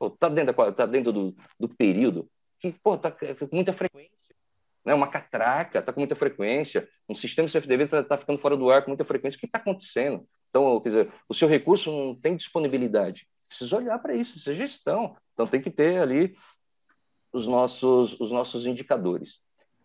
[SPEAKER 3] Está dentro, tá dentro do, do período? Que, está com muita frequência. Né? Uma catraca está com muita frequência. Um sistema CFDB está tá ficando fora do ar com muita frequência. O que está acontecendo? Então, quer dizer, o seu recurso não tem disponibilidade. Preciso olhar para isso, isso é gestão. Então, tem que ter ali os nossos, os nossos indicadores.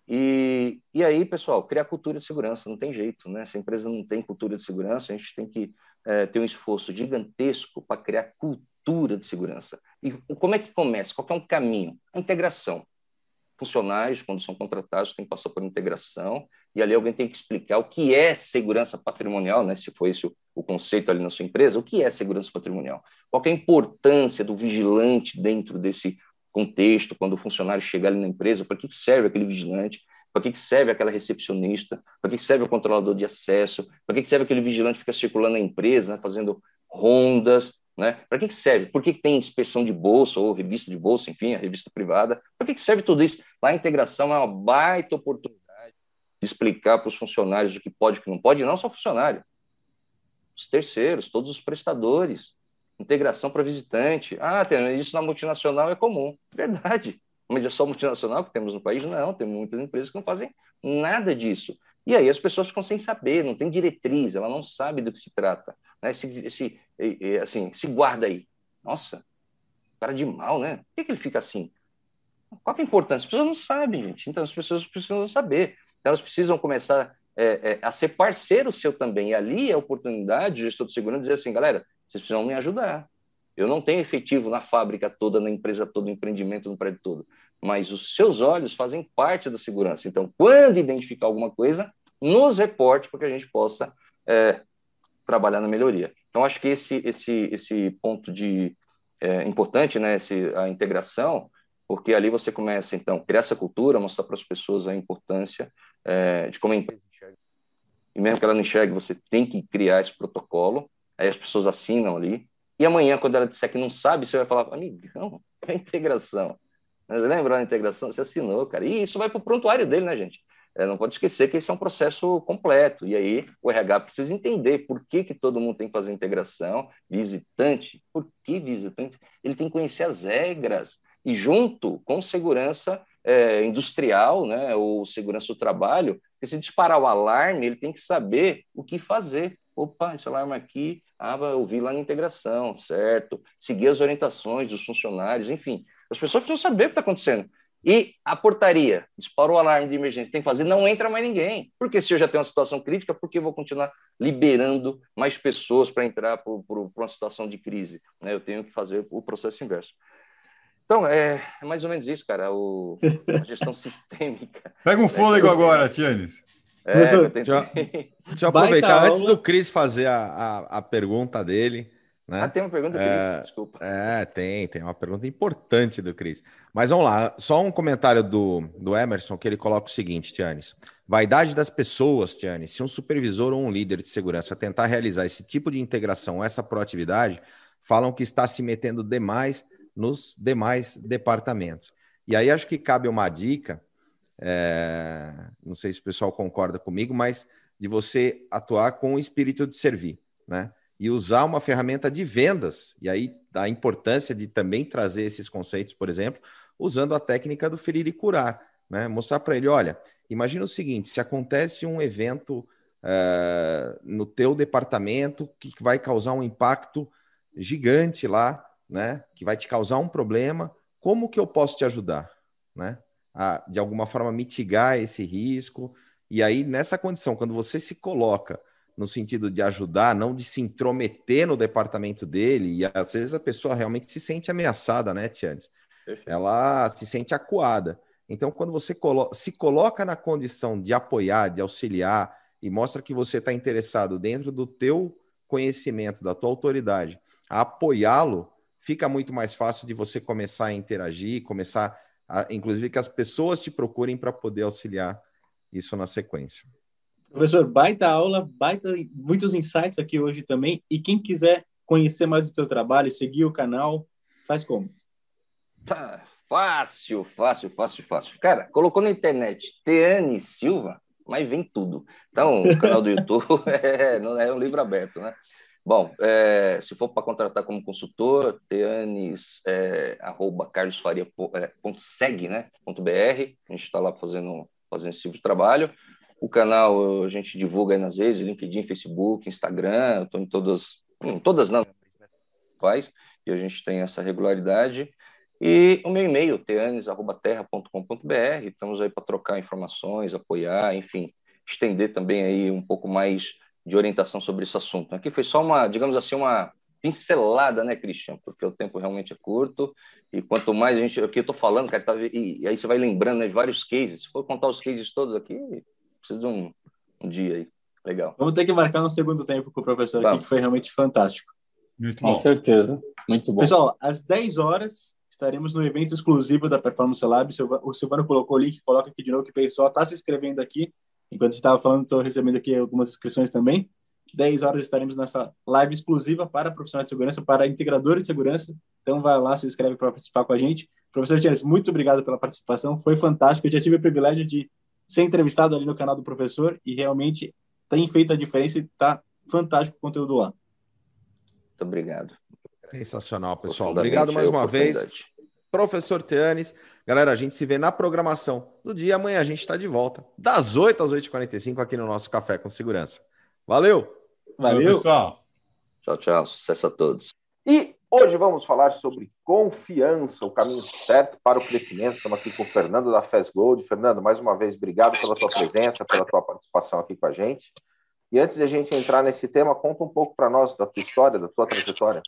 [SPEAKER 3] E, e aí, pessoal, criar cultura de segurança, não tem jeito, né? Se a empresa não tem cultura de segurança, a gente tem que é, ter um esforço gigantesco para criar cultura de segurança. E como é que começa? Qual é um caminho? A integração. funcionários, quando são contratados, têm que passar por integração, e ali alguém tem que explicar o que é segurança patrimonial, né? se foi esse o, o conceito ali na sua empresa, o que é segurança patrimonial? Qual é a importância do vigilante dentro desse contexto, quando o funcionário chega ali na empresa, para que serve aquele vigilante, para que serve aquela recepcionista, para que serve o controlador de acesso, para que serve aquele vigilante que fica circulando na empresa, né? fazendo rondas, né? Para que, serve? Por que, tem inspeção de bolsa ou revista de bolsa, enfim, a revista privada? Para que, que serve tudo isso? Lá a integração é uma baita oportunidade de explicar para os funcionários o que pode e o que não pode, e não só funcionário, os terceiros, todos os prestadores, integração para visitante. Ah, isso na multinacional é comum. Verdade. Mas é só multinacional que temos no país? Não, tem muitas empresas que não fazem nada disso. E aí as pessoas ficam sem saber, não tem diretriz, ela não sabe do que se trata. Né? Se, se, assim, se guarda aí. Nossa, cara de mal, né? Por que, que ele fica assim? Qual é a importância? As pessoas não sabem, gente. Então as pessoas precisam saber. Então elas precisam começar é, é, a ser parceiro seu também. E ali é a oportunidade, o gestor de segurança, dizer assim, galera, vocês precisam me ajudar. Eu não tenho efetivo na fábrica toda, na empresa toda, no empreendimento, no prédio todo. Mas os seus olhos fazem parte da segurança. Então, quando identificar alguma coisa, nos reporte para que a gente possa é, trabalhar na melhoria. Então, acho que esse, esse, esse ponto de é, importante, né, esse, a integração, porque ali você começa, então, criar essa cultura, mostrar para as pessoas a importância é, de como a empresa enxerga. E mesmo que ela não enxergue, você tem que criar esse protocolo, aí as pessoas assinam ali, e amanhã, quando ela disser que não sabe, você vai falar, amigão, é integração. Mas lembra a integração? Você assinou, cara. E isso vai para o prontuário dele, né, gente? É, não pode esquecer que esse é um processo completo. E aí o RH precisa entender por que, que todo mundo tem que fazer integração. Visitante, por que visitante? Ele tem que conhecer as regras. E junto com segurança é, industrial, né, ou segurança do trabalho, porque se disparar o alarme, ele tem que saber o que fazer. Opa, esse alarme aqui, ah, eu vi lá na integração, certo? Seguir as orientações dos funcionários, enfim. As pessoas precisam saber o que está acontecendo. E a portaria, disparou o alarme de emergência, tem que fazer, não entra mais ninguém. Porque se eu já tenho uma situação crítica, por que eu vou continuar liberando mais pessoas para entrar para uma situação de crise? Né? Eu tenho que fazer o processo inverso. Então, é, é, mais ou menos isso, cara, o, a gestão sistêmica.
[SPEAKER 5] Pega um fôlego é, agora, Tianes.
[SPEAKER 1] É, deixa, deixa eu aproveitar, antes do Cris fazer a, a, a, pergunta dele. Né?
[SPEAKER 3] Ah, tem uma pergunta do Cris, é, desculpa.
[SPEAKER 1] É, tem, tem uma pergunta importante do Cris. Mas vamos lá, só um comentário do, do Emerson, que ele coloca o seguinte, Tianes. Vaidade das pessoas, Tianes. Se um supervisor ou um líder de segurança tentar realizar esse tipo de integração, essa proatividade, falam que está se metendo demais nos demais departamentos. E aí acho que cabe uma dica, é, não sei se o pessoal concorda comigo, mas de você atuar com o espírito de servir, né? E usar uma ferramenta de vendas, e aí a importância de também trazer esses conceitos, por exemplo, usando a técnica do ferir e curar, né? Mostrar para ele, olha, imagina o seguinte, se acontece um evento uh, no teu departamento que vai causar um impacto gigante lá, né, que vai te causar um problema, como que eu posso te ajudar, né? A, de alguma forma mitigar esse risco. E aí, nessa condição, quando você se coloca no sentido de ajudar, não de se intrometer no departamento dele, e às vezes a pessoa realmente se sente ameaçada, né, Tianes? Ela se sente acuada. Então, quando você colo se coloca na condição de apoiar, de auxiliar, e mostra que você está interessado dentro do teu conhecimento, da tua autoridade, a apoiá-lo, fica muito mais fácil de você começar a interagir, começar, a, inclusive, que as pessoas te procurem para poder auxiliar isso na sequência.
[SPEAKER 4] Professor, baita aula, baita, muitos insights aqui hoje também. E quem quiser conhecer mais do seu trabalho, seguir o canal, faz como?
[SPEAKER 3] Tá, fácil, fácil, fácil, fácil. Cara, colocou na internet Teane Silva, mas vem tudo. Então, o canal do YouTube é, não é um livro aberto, né? Bom, é, se for para contratar como consultor, teanes, é, arroba carlosfaria.seg, né, ponto .br, a gente está lá fazendo, fazendo esse tipo de trabalho. O canal a gente divulga aí nas redes, LinkedIn, Facebook, Instagram, estou em todas, em todas não, faz, e a gente tem essa regularidade. E o meu e-mail, teanes.terra.com.br, estamos aí para trocar informações, apoiar, enfim, estender também aí um pouco mais de orientação sobre esse assunto. Aqui foi só uma, digamos assim, uma pincelada, né, Christian? Porque o tempo realmente é curto e quanto mais a gente, o que eu estou falando, cara, tá, e, e, aí você vai lembrando né, de vários cases. Se for contar os cases todos aqui, precisa de um, um dia aí. Legal.
[SPEAKER 4] Vamos ter que marcar um segundo tempo com o professor Vamos. aqui, que foi realmente fantástico.
[SPEAKER 2] Muito com bom. certeza. Muito bom.
[SPEAKER 4] Pessoal, às 10 horas estaremos no evento exclusivo da Performance Lab. O Silvano colocou o link, coloca aqui de novo que o pessoal está se inscrevendo aqui. Enquanto estava falando, estou recebendo aqui algumas inscrições também. 10 horas estaremos nessa live exclusiva para profissionais de segurança, para integradores de segurança. Então vai lá, se inscreve para participar com a gente. Professor Tienes, muito obrigado pela participação, foi fantástico. Eu já tive o privilégio de ser entrevistado ali no canal do professor e realmente tem feito a diferença e está fantástico o conteúdo lá.
[SPEAKER 3] Muito obrigado.
[SPEAKER 6] Sensacional, pessoal. Obrigado mais uma vez. Professor Teanes. Galera, a gente se vê na programação do dia. Amanhã a gente está de volta, das 8 às 8h45, aqui no nosso Café com Segurança. Valeu!
[SPEAKER 5] Valeu, Valeu pessoal.
[SPEAKER 3] Tchau, tchau. Sucesso a todos.
[SPEAKER 1] E hoje vamos falar sobre confiança, o caminho certo para o crescimento. Estamos aqui com o Fernando da Fast Gold. Fernando, mais uma vez, obrigado pela tua presença, pela tua participação aqui com a gente. E antes de a gente entrar nesse tema, conta um pouco para nós da tua história, da tua trajetória.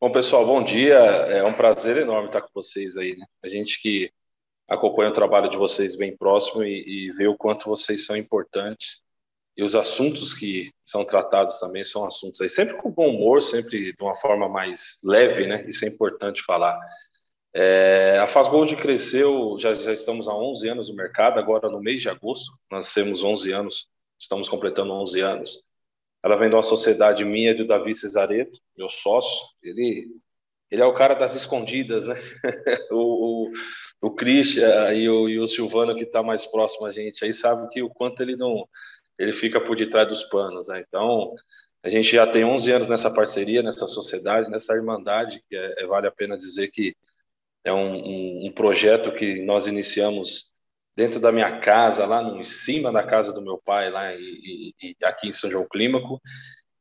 [SPEAKER 7] Bom, pessoal, bom dia. É um prazer enorme estar com vocês aí. Né? A gente que acompanha o trabalho de vocês bem próximo e, e vê o quanto vocês são importantes e os assuntos que são tratados também são assuntos aí sempre com bom humor, sempre de uma forma mais leve, né? Isso é importante falar. É, a Fazgold cresceu, já, já estamos há 11 anos no mercado, agora no mês de agosto, nós temos 11 anos, estamos completando 11 anos. Ela vem de uma sociedade minha do Davi Cesareto, meu sócio, ele, ele é o cara das escondidas, né? o, o, o Christian e o, e o Silvano, que está mais próximo a gente, aí sabe que o quanto ele não ele fica por detrás dos panos. Né? Então, a gente já tem 11 anos nessa parceria, nessa sociedade, nessa irmandade, que é, é, vale a pena dizer que é um, um, um, projeto que nós iniciamos dentro da minha casa, lá no, em cima da casa do meu pai, lá e, e, e aqui em São João Clímaco,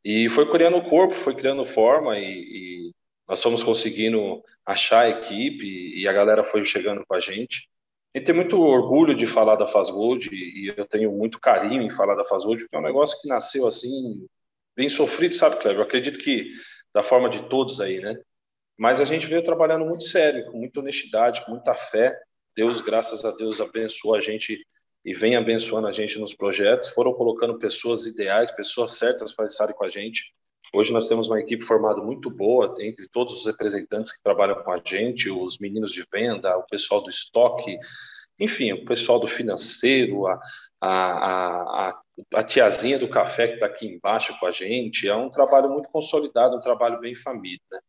[SPEAKER 7] e foi criando o corpo, foi criando forma e, e nós fomos conseguindo achar a equipe e a galera foi chegando com a gente. A tem muito orgulho de falar da Fazgold e eu tenho muito carinho em falar da Fazgold, porque é um negócio que nasceu assim, bem sofrido, sabe, Cleber? Eu acredito que da forma de todos aí, né? Mas a gente veio trabalhando muito sério, com muita honestidade, com muita fé. Deus, graças a Deus, abençoou a gente e vem abençoando a gente nos projetos. Foram colocando pessoas ideais, pessoas certas para estarem com a gente. Hoje nós temos uma equipe formada muito boa, entre todos os representantes que trabalham com a gente, os meninos de venda, o pessoal do estoque, enfim, o pessoal do financeiro, a, a, a, a tiazinha do café que está aqui embaixo com a gente. É um trabalho muito consolidado, um trabalho bem família. Né?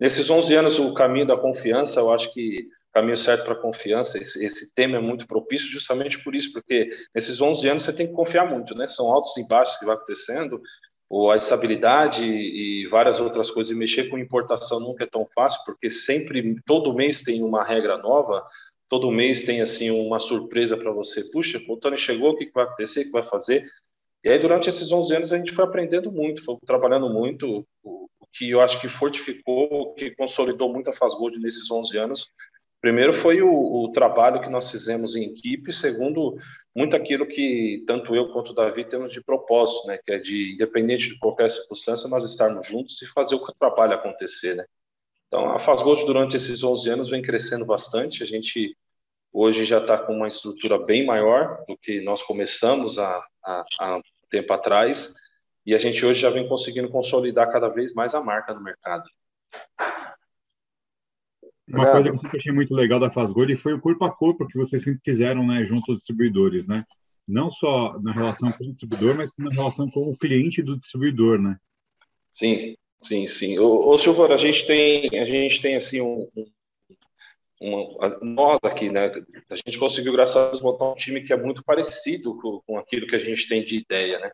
[SPEAKER 7] Nesses 11 anos, o caminho da confiança, eu acho que caminho certo para confiança, esse, esse, tema é muito propício justamente por isso, porque nesses 11 anos você tem que confiar muito, né? São altos e baixos que vai acontecendo, ou a estabilidade e várias outras coisas. E mexer com importação nunca é tão fácil, porque sempre, todo mês tem uma regra nova, todo mês tem assim uma surpresa para você. Puxa, o Tony chegou, o que vai acontecer, o que vai fazer? E aí, durante esses 11 anos, a gente foi aprendendo muito, foi trabalhando muito, que eu acho que fortificou, que consolidou muito a Fazgold nesses 11 anos, Primeiro foi o, o, trabalho que nós fizemos em equipe, segundo, muito aquilo que tanto eu quanto o Davi temos de propósito, né, que é de, independente de qualquer circunstância, nós estarmos juntos e fazer o trabalho acontecer, né. Então, a Fazgold, durante esses 11 anos, vem crescendo bastante, a gente hoje já está com uma estrutura bem maior do que nós começamos há, há, há tempo atrás, e a gente hoje já vem conseguindo consolidar cada vez mais a marca no mercado.
[SPEAKER 5] Uma coisa que eu sempre achei muito legal da Fazgold foi o corpo a corpo que vocês sempre fizeram, né, junto aos distribuidores, né? Não só na relação com o distribuidor, mas na relação com o cliente do distribuidor, né?
[SPEAKER 7] Sim, sim, sim. Ô, ô Silvano, a gente tem, a gente tem assim um, um, nós aqui, né? A gente conseguiu graças a Deus montar um time que é muito parecido com, com aquilo que a gente tem de ideia, né?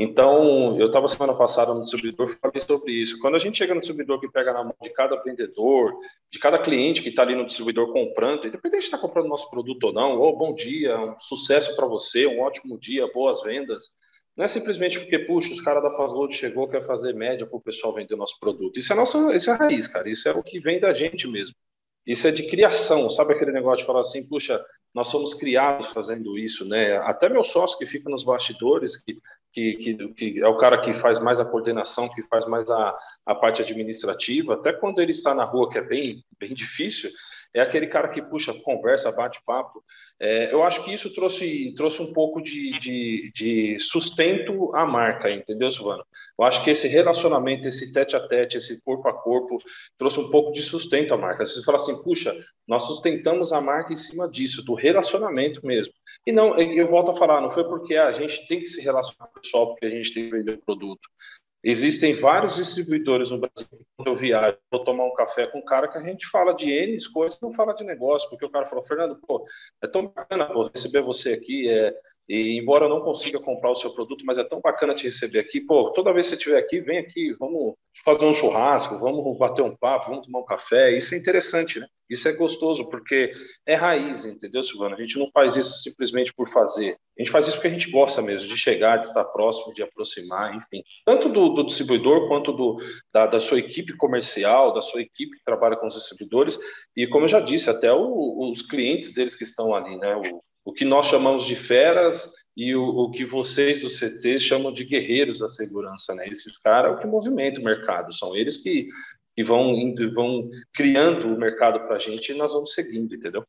[SPEAKER 7] Então, eu estava semana passada no distribuidor falei sobre isso. Quando a gente chega no distribuidor que pega na mão de cada vendedor, de cada cliente que está ali no distribuidor comprando, independente de estar tá comprando nosso produto ou não, ou oh, bom dia, um sucesso para você, um ótimo dia, boas vendas. Não é simplesmente porque, puxa, os caras da Fazgold chegou, quer fazer média para o pessoal vender nosso produto. Isso é, nossa, isso é a raiz, cara. Isso é o que vem da gente mesmo. Isso é de criação, sabe aquele negócio de falar assim, puxa, nós somos criados fazendo isso, né? Até meu sócio que fica nos bastidores, que, que, que, que, é o cara que faz mais a coordenação, que faz mais a, a parte administrativa, até quando ele está na rua, que é bem, bem difícil, é aquele cara que puxa, conversa, bate papo. É, eu acho que isso trouxe, trouxe um pouco de, de, de, sustento à marca, entendeu, Silvano? Eu acho que esse relacionamento, esse tete a tete, esse corpo a corpo, trouxe um pouco de sustento à marca. Você fala assim, puxa, nós sustentamos a marca em cima disso, do relacionamento mesmo. E não, eu volto a falar, não foi porque a gente tem que se relacionar com o pessoal, porque a gente tem que vender o produto. Existem vários distribuidores no Brasil. Quando eu viajo, vou tomar um café com um cara que a gente fala de N coisas, não fala de negócio, porque o cara falou, Fernando, pô, é tão bacana pô, receber você aqui, é, e embora eu não consiga comprar o seu produto, mas é tão bacana te receber aqui, pô, toda vez que você estiver aqui, vem aqui, vamos fazer um churrasco, vamos bater um papo, vamos tomar um café, isso é interessante, né? Isso é gostoso, porque é raiz, entendeu, Silvana? A gente não faz isso simplesmente por fazer. A gente faz isso porque a gente gosta mesmo de chegar, de estar próximo, de aproximar, enfim. Tanto do, do distribuidor quanto do, da, da, sua equipe comercial, da sua equipe que trabalha com os distribuidores, e como eu já disse, até o, os clientes deles que estão ali, né? O, o que nós chamamos de feras e o, o, que vocês do CT chamam de guerreiros da segurança, né? Esses caras é o que movimenta o mercado, são eles que que vão indo, vão criando o mercado para a gente e nós vamos seguindo, entendeu?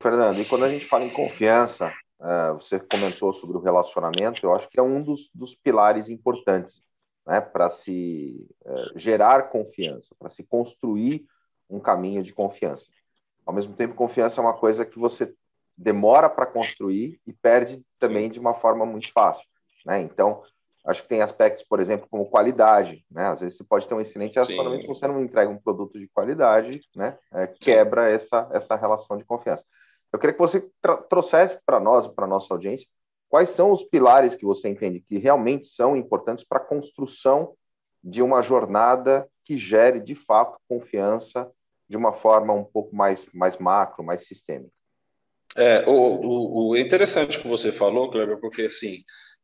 [SPEAKER 1] Fernando, e quando a gente fala em confiança, uh, você comentou sobre o relacionamento, eu acho que é um dos, dos pilares importantes né, para se uh, gerar confiança, para se construir um caminho de confiança. Ao mesmo tempo, confiança é uma coisa que você demora para construir e perde também de uma forma muito fácil. Né? Então, Acho que tem aspectos, por exemplo, como qualidade, né? Às vezes você pode ter um excelente relacionamento, se você não entrega um produto de qualidade, né? É, quebra essa, essa relação de confiança. Eu queria que você trouxesse para nós, para nossa audiência, quais são os pilares que você entende que realmente são importantes para a construção de uma jornada que gere, de fato, confiança de uma forma um pouco mais, mais macro, mais sistêmica.
[SPEAKER 7] É, o, o, o interessante que você falou, Kleber, porque assim,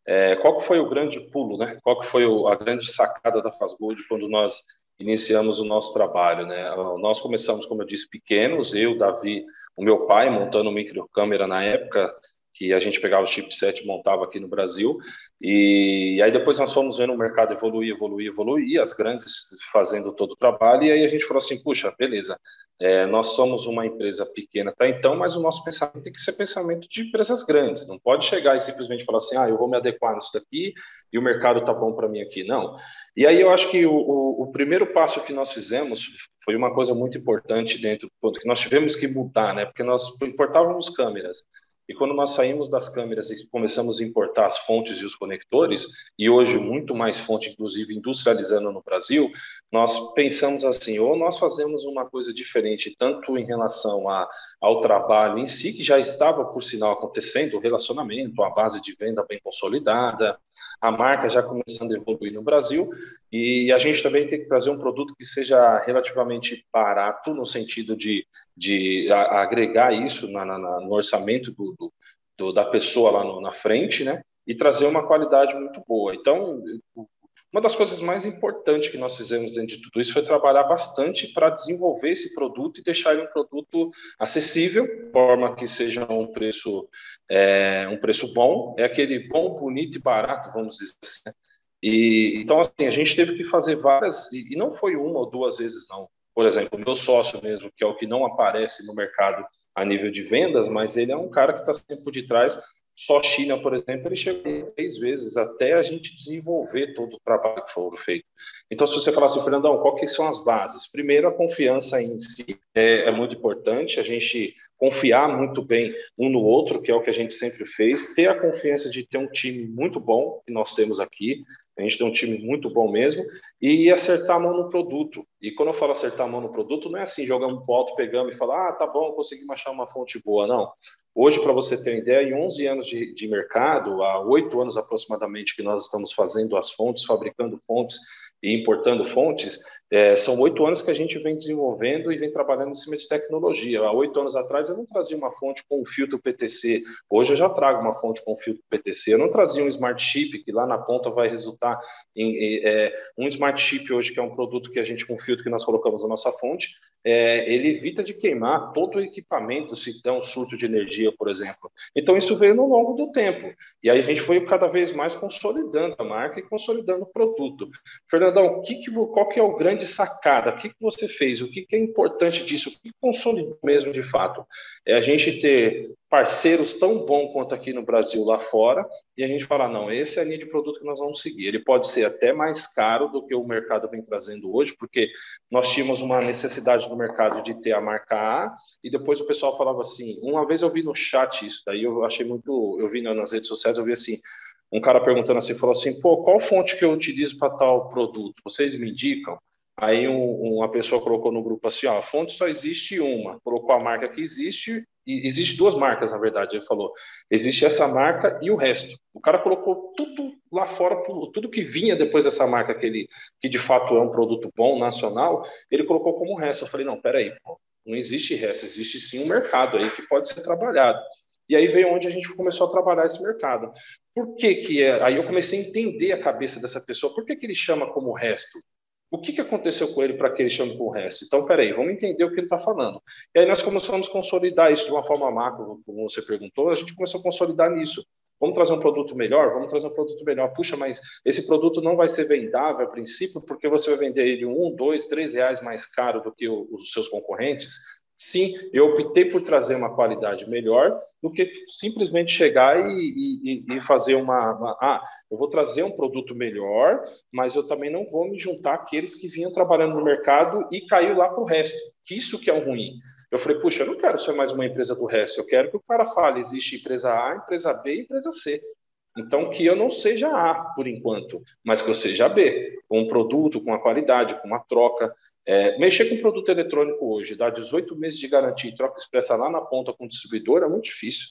[SPEAKER 7] é, qual que foi o grande pulo, né? Qual que foi o, a grande sacada da Fastgold quando nós iniciamos o nosso trabalho, né? Nós começamos, como eu disse, pequenos, eu, Davi, o meu pai, montando microcâmera na época, que a gente pegava o chipset e montava aqui no Brasil, e aí depois nós fomos vendo o mercado evoluir, evoluir, evoluir, as grandes fazendo todo o trabalho, e aí a gente falou assim, puxa, beleza, é, nós somos uma empresa pequena até então, mas o nosso pensamento tem que ser pensamento de empresas grandes, não pode chegar e simplesmente falar assim, ah, eu vou me adequar nisso daqui e o mercado tá bom para mim aqui, não. E aí eu acho que o, o, o, primeiro passo que nós fizemos foi uma coisa muito importante dentro, que nós tivemos que mudar, né, porque nós importávamos câmeras, e quando nós saímos das câmeras e começamos a importar as fontes e os conectores, e hoje muito mais fonte, inclusive industrializando no Brasil, nós pensamos assim: ou nós fazemos uma coisa diferente, tanto em relação a, ao trabalho em si, que já estava, por sinal, acontecendo, o relacionamento, a base de venda bem consolidada, a marca já começando a evoluir no Brasil, e a gente também tem que trazer um produto que seja relativamente barato, no sentido de, de agregar isso na, na, no orçamento do, do, da pessoa lá no, na frente, né? E trazer uma qualidade muito boa. Então, uma das coisas mais importantes que nós fizemos dentro de tudo isso foi trabalhar bastante para desenvolver esse produto e deixar ele um produto acessível, de forma que seja um preço é, um preço bom, é aquele bom, bonito e barato, vamos dizer assim. E, então, assim, a gente teve que fazer várias, e, e não foi uma ou duas vezes, não. Por exemplo, o meu sócio mesmo, que é o que não aparece no mercado a nível de vendas, mas ele é um cara que está sempre por detrás. Só China, por exemplo, ele chegou três vezes até a gente desenvolver todo o trabalho que foi feito. Então, se você falar assim, Fernandão, quais são as bases? Primeiro, a confiança em si é, é, muito importante, a gente confiar muito bem um no outro, que é o que a gente sempre fez, ter a confiança de ter um time muito bom, que nós temos aqui, a gente tem um time muito bom mesmo, e acertar a mão no produto. E quando eu falo acertar a mão no produto, não é assim, jogamos pro alto, pegamos e falar, ah, tá bom, conseguimos achar uma fonte boa, não. Hoje, para você ter uma ideia, em 11 anos de, de mercado, há oito anos aproximadamente que nós estamos fazendo as fontes, fabricando fontes, e importando fontes, é, são oito anos que a gente vem desenvolvendo e vem trabalhando em cima de tecnologia. Há oito anos atrás eu não trazia uma fonte com filtro PTC, hoje eu já trago uma fonte com filtro PTC. Eu não trazia um smart chip que lá na ponta vai resultar em, em é, um smart chip hoje que é um produto que a gente com filtro que nós colocamos na nossa fonte, é, ele evita de queimar todo o equipamento se der um surto de energia, por exemplo. Então isso veio no longo do tempo e aí a gente foi cada vez mais consolidando a marca e consolidando o produto. Fernandão, que que, qual que é o grande sacada? O que, que você fez? O que, que é importante disso? O que consolidou mesmo de fato? É a gente ter parceiros tão bons quanto aqui no Brasil, lá fora, e a gente falar, não, esse é a linha de produto que nós vamos seguir. Ele pode ser até mais caro do que o mercado vem trazendo hoje, porque nós tínhamos uma necessidade no mercado de ter a marca A, e depois o pessoal falava assim, uma vez eu vi no chat isso, daí eu achei muito, eu vi nas redes sociais, eu vi assim, um cara perguntando assim, falou assim, pô, qual fonte que eu utilizo para tal produto? Vocês me indicam? Aí um, uma pessoa colocou no grupo assim, ó, a fonte só existe uma, colocou a marca que existe, existe duas marcas, na verdade, ele falou, existe essa marca e o resto. O cara colocou tudo lá fora, tudo que vinha depois dessa marca, que, ele, que de fato é um produto bom, nacional, ele colocou como resto. Eu falei, não, peraí, pô, não existe resto, existe sim um mercado aí que pode ser trabalhado. E aí veio onde a gente começou a trabalhar esse mercado. Por que que é? Aí eu comecei a entender a cabeça dessa pessoa. Por que que ele chama como resto? O que, que aconteceu com ele para que ele chame com o resto? Então, peraí, vamos entender o que ele está falando. E aí nós começamos a consolidar isso de uma forma macro, como você perguntou, a gente começou a consolidar nisso. Vamos trazer um produto melhor? Vamos trazer um produto melhor. Puxa, mas esse produto não vai ser vendável a princípio porque você vai vender ele um, dois, três reais mais caro do que os seus concorrentes. Sim, eu optei por trazer uma qualidade melhor do que simplesmente chegar e, e, e fazer uma, uma, Ah, eu vou trazer um produto melhor, mas eu também não vou me juntar àqueles que vinham trabalhando no mercado e caiu lá para o resto. Isso que é o ruim. Eu falei, puxa, eu não quero ser mais uma empresa do resto, eu quero que o cara fale: existe empresa A, empresa B e empresa C. Então, que eu não seja A por enquanto, mas que eu seja B, com um produto, com uma qualidade, com uma troca. É, mexer com produto eletrônico hoje, dar 18 meses de garantia e troca expressa lá na ponta com o distribuidor é muito difícil.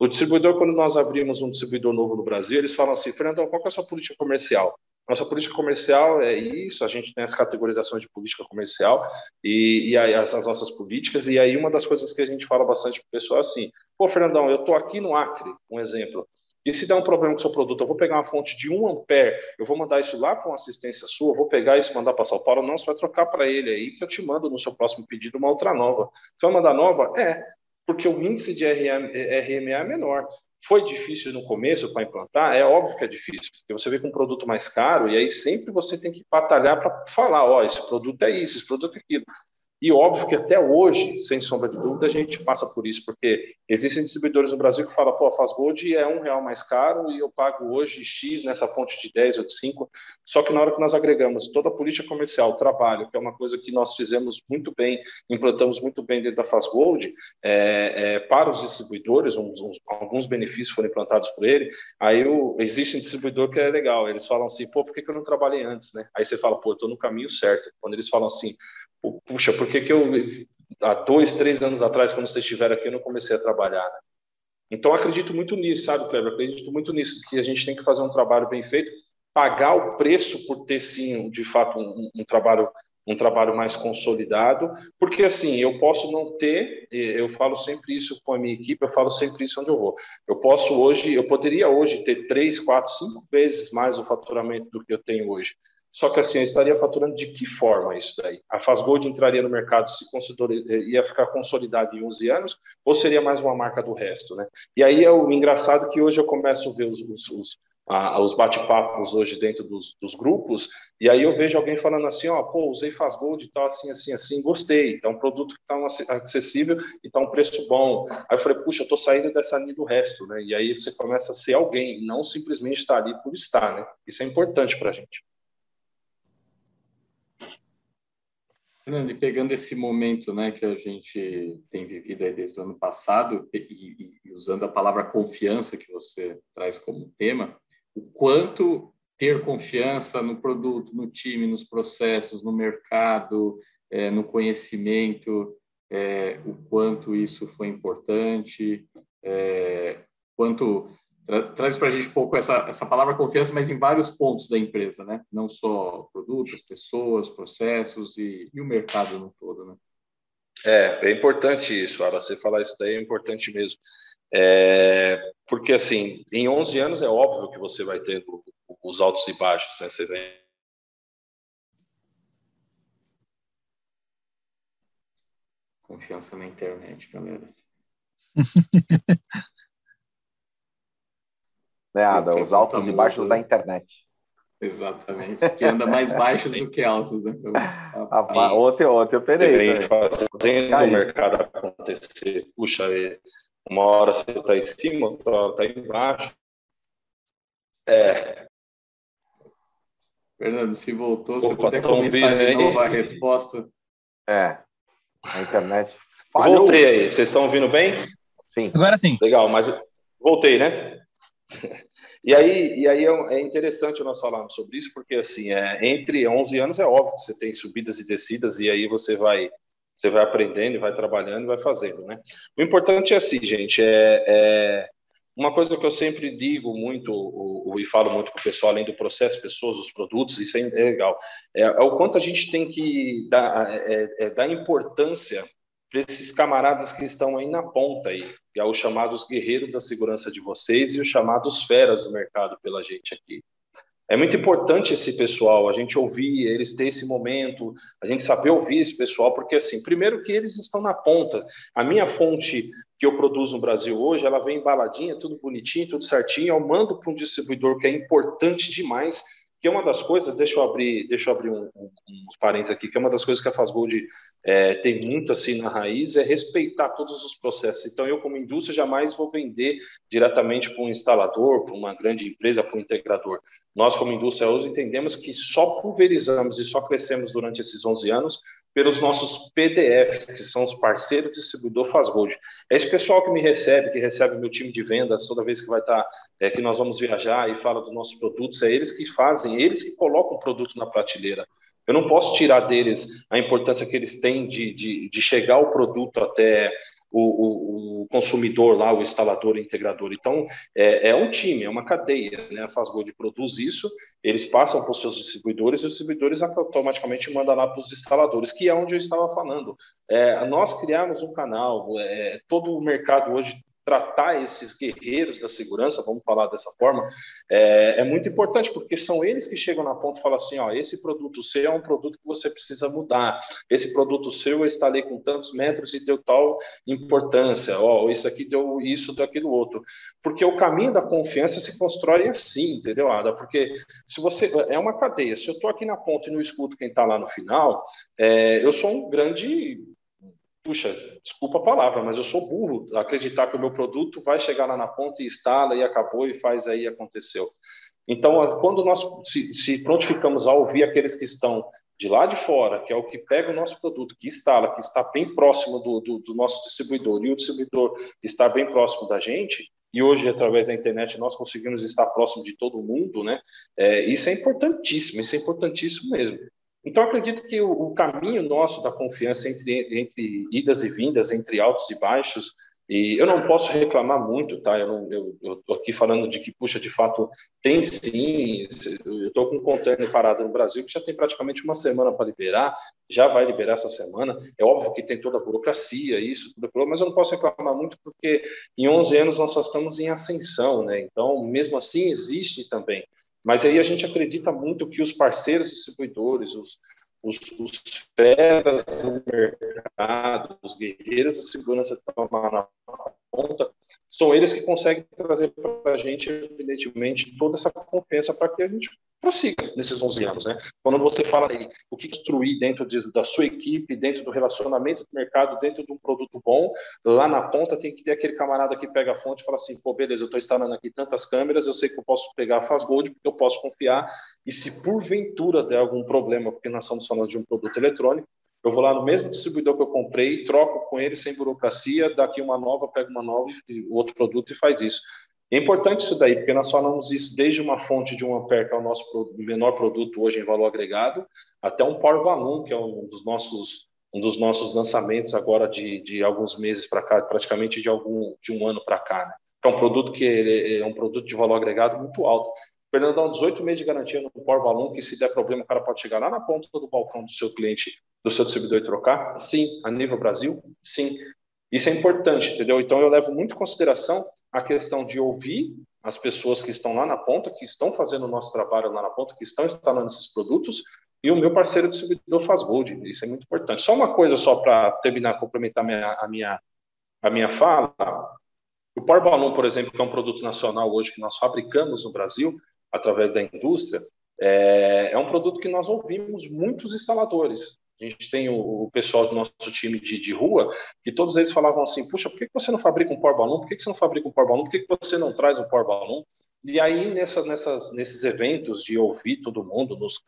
[SPEAKER 7] O distribuidor, quando nós abrimos um distribuidor novo no Brasil, eles falam assim, Fernando, qual é a sua política comercial? Nossa política comercial é isso, a gente tem as categorizações de política comercial e, e as, as, nossas políticas, e aí uma das coisas que a gente fala bastante para o pessoal é assim, pô, Fernandão, eu estou aqui no Acre, um exemplo, e se der um problema com o seu produto, eu vou pegar uma fonte de 1 ampere, eu vou mandar isso lá para uma assistência sua, vou pegar isso e mandar para São Paulo. Não, você vai trocar para ele aí, que eu te mando no seu próximo pedido uma outra nova. Você vai mandar nova? É, porque o índice de RM, RMA é menor. Foi difícil no começo para implantar? É óbvio que é difícil, porque você vê com um produto mais caro e aí sempre você tem que batalhar para falar: ó, esse produto é isso, esse produto é aquilo. E óbvio que até hoje, sem sombra de dúvida, a gente passa por isso, porque existem distribuidores no Brasil que falam, pô, faz Gold é um real mais caro e eu pago hoje X nessa fonte de 10 ou de 5. Só que na hora que nós agregamos toda a política comercial, trabalho, que é uma coisa que nós fizemos muito bem, implantamos muito bem dentro da Faz Gold, é, é, para os distribuidores, uns, uns, alguns benefícios foram implantados por ele. Aí o, existe um distribuidor que é legal, eles falam assim, pô, por que, que eu não trabalhei antes, né? Aí você fala, pô, eu estou no caminho certo. Quando eles falam assim, puxa, por que, que eu, há dois, três anos atrás, quando vocês estiveram aqui, eu não comecei a trabalhar? Né? Então, acredito muito nisso, sabe, Kleber? Acredito muito nisso, que a gente tem que fazer um trabalho bem feito, pagar o preço por ter, sim, de fato, um, um trabalho um trabalho mais consolidado, porque assim, eu posso não ter, eu falo sempre isso com a minha equipe, eu falo sempre isso onde eu vou. Eu posso hoje, eu poderia hoje ter três, quatro, cinco vezes mais o faturamento do que eu tenho hoje. Só que assim, eu estaria faturando de que forma isso daí? A Fazgold entraria no mercado, se ia ficar consolidada em 11 anos, ou seria mais uma marca do resto, né? E aí é o engraçado que hoje eu começo a ver os, os, os, os bate-papos hoje dentro dos, dos, grupos, e aí eu vejo alguém falando assim, ó, pô, usei Fazgold e tal, assim, assim, assim, gostei, então um produto que está acessível e está um preço bom. Aí eu falei, puxa, eu estou saindo dessa linha do resto, né? E aí você começa a ser alguém, não simplesmente estar ali por estar, né? Isso é importante para a gente.
[SPEAKER 2] Fernando, e pegando esse momento né, que a gente tem vivido desde o ano passado, e, e, usando a palavra confiança que você traz como tema, o quanto ter confiança no produto, no time, nos processos, no mercado, é, no conhecimento, é, o quanto isso foi importante, é, quanto Tra traz para a gente um pouco essa, essa palavra confiança, mas em vários pontos da empresa, né? Não só produtos, pessoas, processos e, e o mercado no todo, né?
[SPEAKER 7] É, é importante isso, Ara, você falar isso daí é importante mesmo. É, porque, assim, em 11 anos é óbvio que você vai ter os altos e baixos, né? Você vem
[SPEAKER 2] Confiança na internet, galera.
[SPEAKER 1] né, Ada? Os altos e baixos da internet.
[SPEAKER 2] Exatamente. Que anda mais baixos do que altos, né?
[SPEAKER 1] Ah, ontem, ontem eu perei.
[SPEAKER 7] Você vem fazendo o mercado acontecer. Puxa, uma hora você está em cima, outra hora está embaixo. É.
[SPEAKER 2] Fernando, se voltou, você puder começar de novo a resposta.
[SPEAKER 1] É. A internet
[SPEAKER 7] falhou. Voltei aí. Vocês estão ouvindo bem?
[SPEAKER 1] Sim.
[SPEAKER 4] Agora sim.
[SPEAKER 7] Legal, mas voltei, né? E aí, e aí é, é interessante nós falarmos sobre isso, porque assim, é, entre 11 anos é óbvio que você tem subidas e descidas, e aí você vai você vai aprendendo, vai trabalhando e vai fazendo, né? O importante é assim, gente, é, é uma coisa que eu sempre digo muito o, o, e falo muito para o pessoal, além do processo, pessoas, os produtos, isso é, é legal, é, é, o quanto a gente tem que dar, é, é dar importância para esses camaradas que estão aí na ponta aí, que é os chamados guerreiros da segurança de vocês e os chamados feras do mercado pela gente aqui. É muito importante esse pessoal, a gente ouvir, eles ter esse momento, a gente saber ouvir esse pessoal, porque assim, primeiro que eles estão na ponta. A minha fonte que eu produzo no Brasil hoje, ela vem embaladinha, tudo bonitinho, tudo certinho, eu mando para um distribuidor que é importante demais, que é uma das coisas, deixa eu abrir, deixa eu abrir um, um, uns parênteses aqui, que é uma das coisas que a Fastgold é, tem muito assim na raiz, é respeitar todos os processos. Então, eu, como indústria, jamais vou vender diretamente para um instalador, para uma grande empresa, para um integrador. Nós, como indústria hoje, entendemos que só pulverizamos e só crescemos durante esses 11 anos pelos nossos PDFs, que são os parceiros distribuidor Fastgold. É esse pessoal que me recebe, que recebe meu time de vendas toda vez que vai estar, tá, é, que nós vamos viajar e fala dos nossos produtos, é eles que fazem, eles que colocam o produto na prateleira. Eu não posso tirar deles a importância que eles têm de, de, de chegar o produto até o, o, o, consumidor lá, o instalador, o integrador. Então, é, é, um time, é uma cadeia. Né? A Fastgold produz isso, eles passam para os seus distribuidores e os distribuidores automaticamente mandam lá para os instaladores, que é onde eu estava falando. É, nós criamos um canal, é, todo o mercado hoje tratar esses guerreiros da segurança, vamos falar dessa forma, é, é, muito importante, porque são eles que chegam na ponta e falam assim, ó, esse produto seu é um produto que você precisa mudar, esse produto seu eu instalei com tantos metros e deu tal importância, ó, isso aqui deu isso, deu aquilo outro, porque o caminho da confiança se constrói assim, entendeu, Ada? Porque se você, é uma cadeia, se eu estou aqui na ponta e não escuto quem está lá no final, é, eu sou um grande puxa, desculpa a palavra, mas eu sou burro acreditar que o meu produto vai chegar lá na ponta e instala e acabou e faz aí aconteceu. Então, quando nós se, se prontificamos a ouvir aqueles que estão de lá de fora, que é o que pega o nosso produto, que instala, que está bem próximo do, do, do nosso distribuidor, e o distribuidor está bem próximo da gente, e hoje, através da internet, nós conseguimos estar próximo de todo mundo, né? É, isso é importantíssimo, isso é importantíssimo mesmo. Então, acredito que o, o, caminho nosso da confiança entre, entre idas e vindas, entre altos e baixos, e eu não posso reclamar muito, tá? Eu estou aqui falando de que, puxa, de fato, tem sim. Eu estou com um container parado no Brasil que já tem praticamente uma semana para liberar, já vai liberar essa semana. É óbvio que tem toda a burocracia, isso, tudo mas eu não posso reclamar muito porque em 11 anos nós só estamos em ascensão, né? Então, mesmo assim, existe também. Mas aí a gente acredita muito que os parceiros distribuidores, os, os, os feras do mercado, os guerreiros da segurança que estão na ponta, são eles que conseguem trazer para a gente, evidentemente, toda essa confiança para que a gente prossiga nesses 11 anos. Né? Quando você fala aí o que construir dentro de, da sua equipe, dentro do relacionamento do mercado, dentro de um produto bom, lá na ponta tem que ter aquele camarada que pega a fonte e fala assim, pô, beleza, eu estou instalando aqui tantas câmeras, eu sei que eu posso pegar a Fastgold, porque eu posso confiar, e se porventura der algum problema, porque nós estamos falando de um produto eletrônico, eu vou lá no mesmo distribuidor que eu comprei, troco com ele sem burocracia, daqui uma nova, pego uma nova, o outro produto e faz isso. É importante isso daí, porque nós falamos isso desde uma fonte de um ampere, que é o nosso menor produto hoje em valor agregado, até um Power Balloon, que é um dos nossos, um dos nossos lançamentos agora de, de alguns meses para cá, praticamente de, algum, de um ano para cá. Né? é um produto que é um produto de valor agregado muito alto. Fernando dá 18 meses de garantia no Power Balloon, que se der problema, o cara pode chegar lá na ponta do balcão do seu cliente, do seu distribuidor e trocar? Sim. A nível Brasil? Sim. Isso é importante, entendeu? Então, eu levo muito em consideração a questão de ouvir as pessoas que estão lá na ponta, que estão fazendo o nosso trabalho lá na ponta, que estão instalando esses produtos, e o meu parceiro distribuidor faz gold. Isso é muito importante. Só uma coisa só para terminar, complementar minha, a, minha, a minha fala. O Power Balloon, por exemplo, que é um produto nacional hoje que nós fabricamos no Brasil, através da indústria, é, é um produto que nós ouvimos muitos instaladores. A gente tem o, pessoal do nosso time de, de, rua, que todos eles falavam assim, puxa, por que você não fabrica um Power Balloon? Por que você não fabrica um Power Balloon? Por que você não traz um Power Balloon? E aí, nessa, nessas, nesses eventos de ouvir todo mundo nos,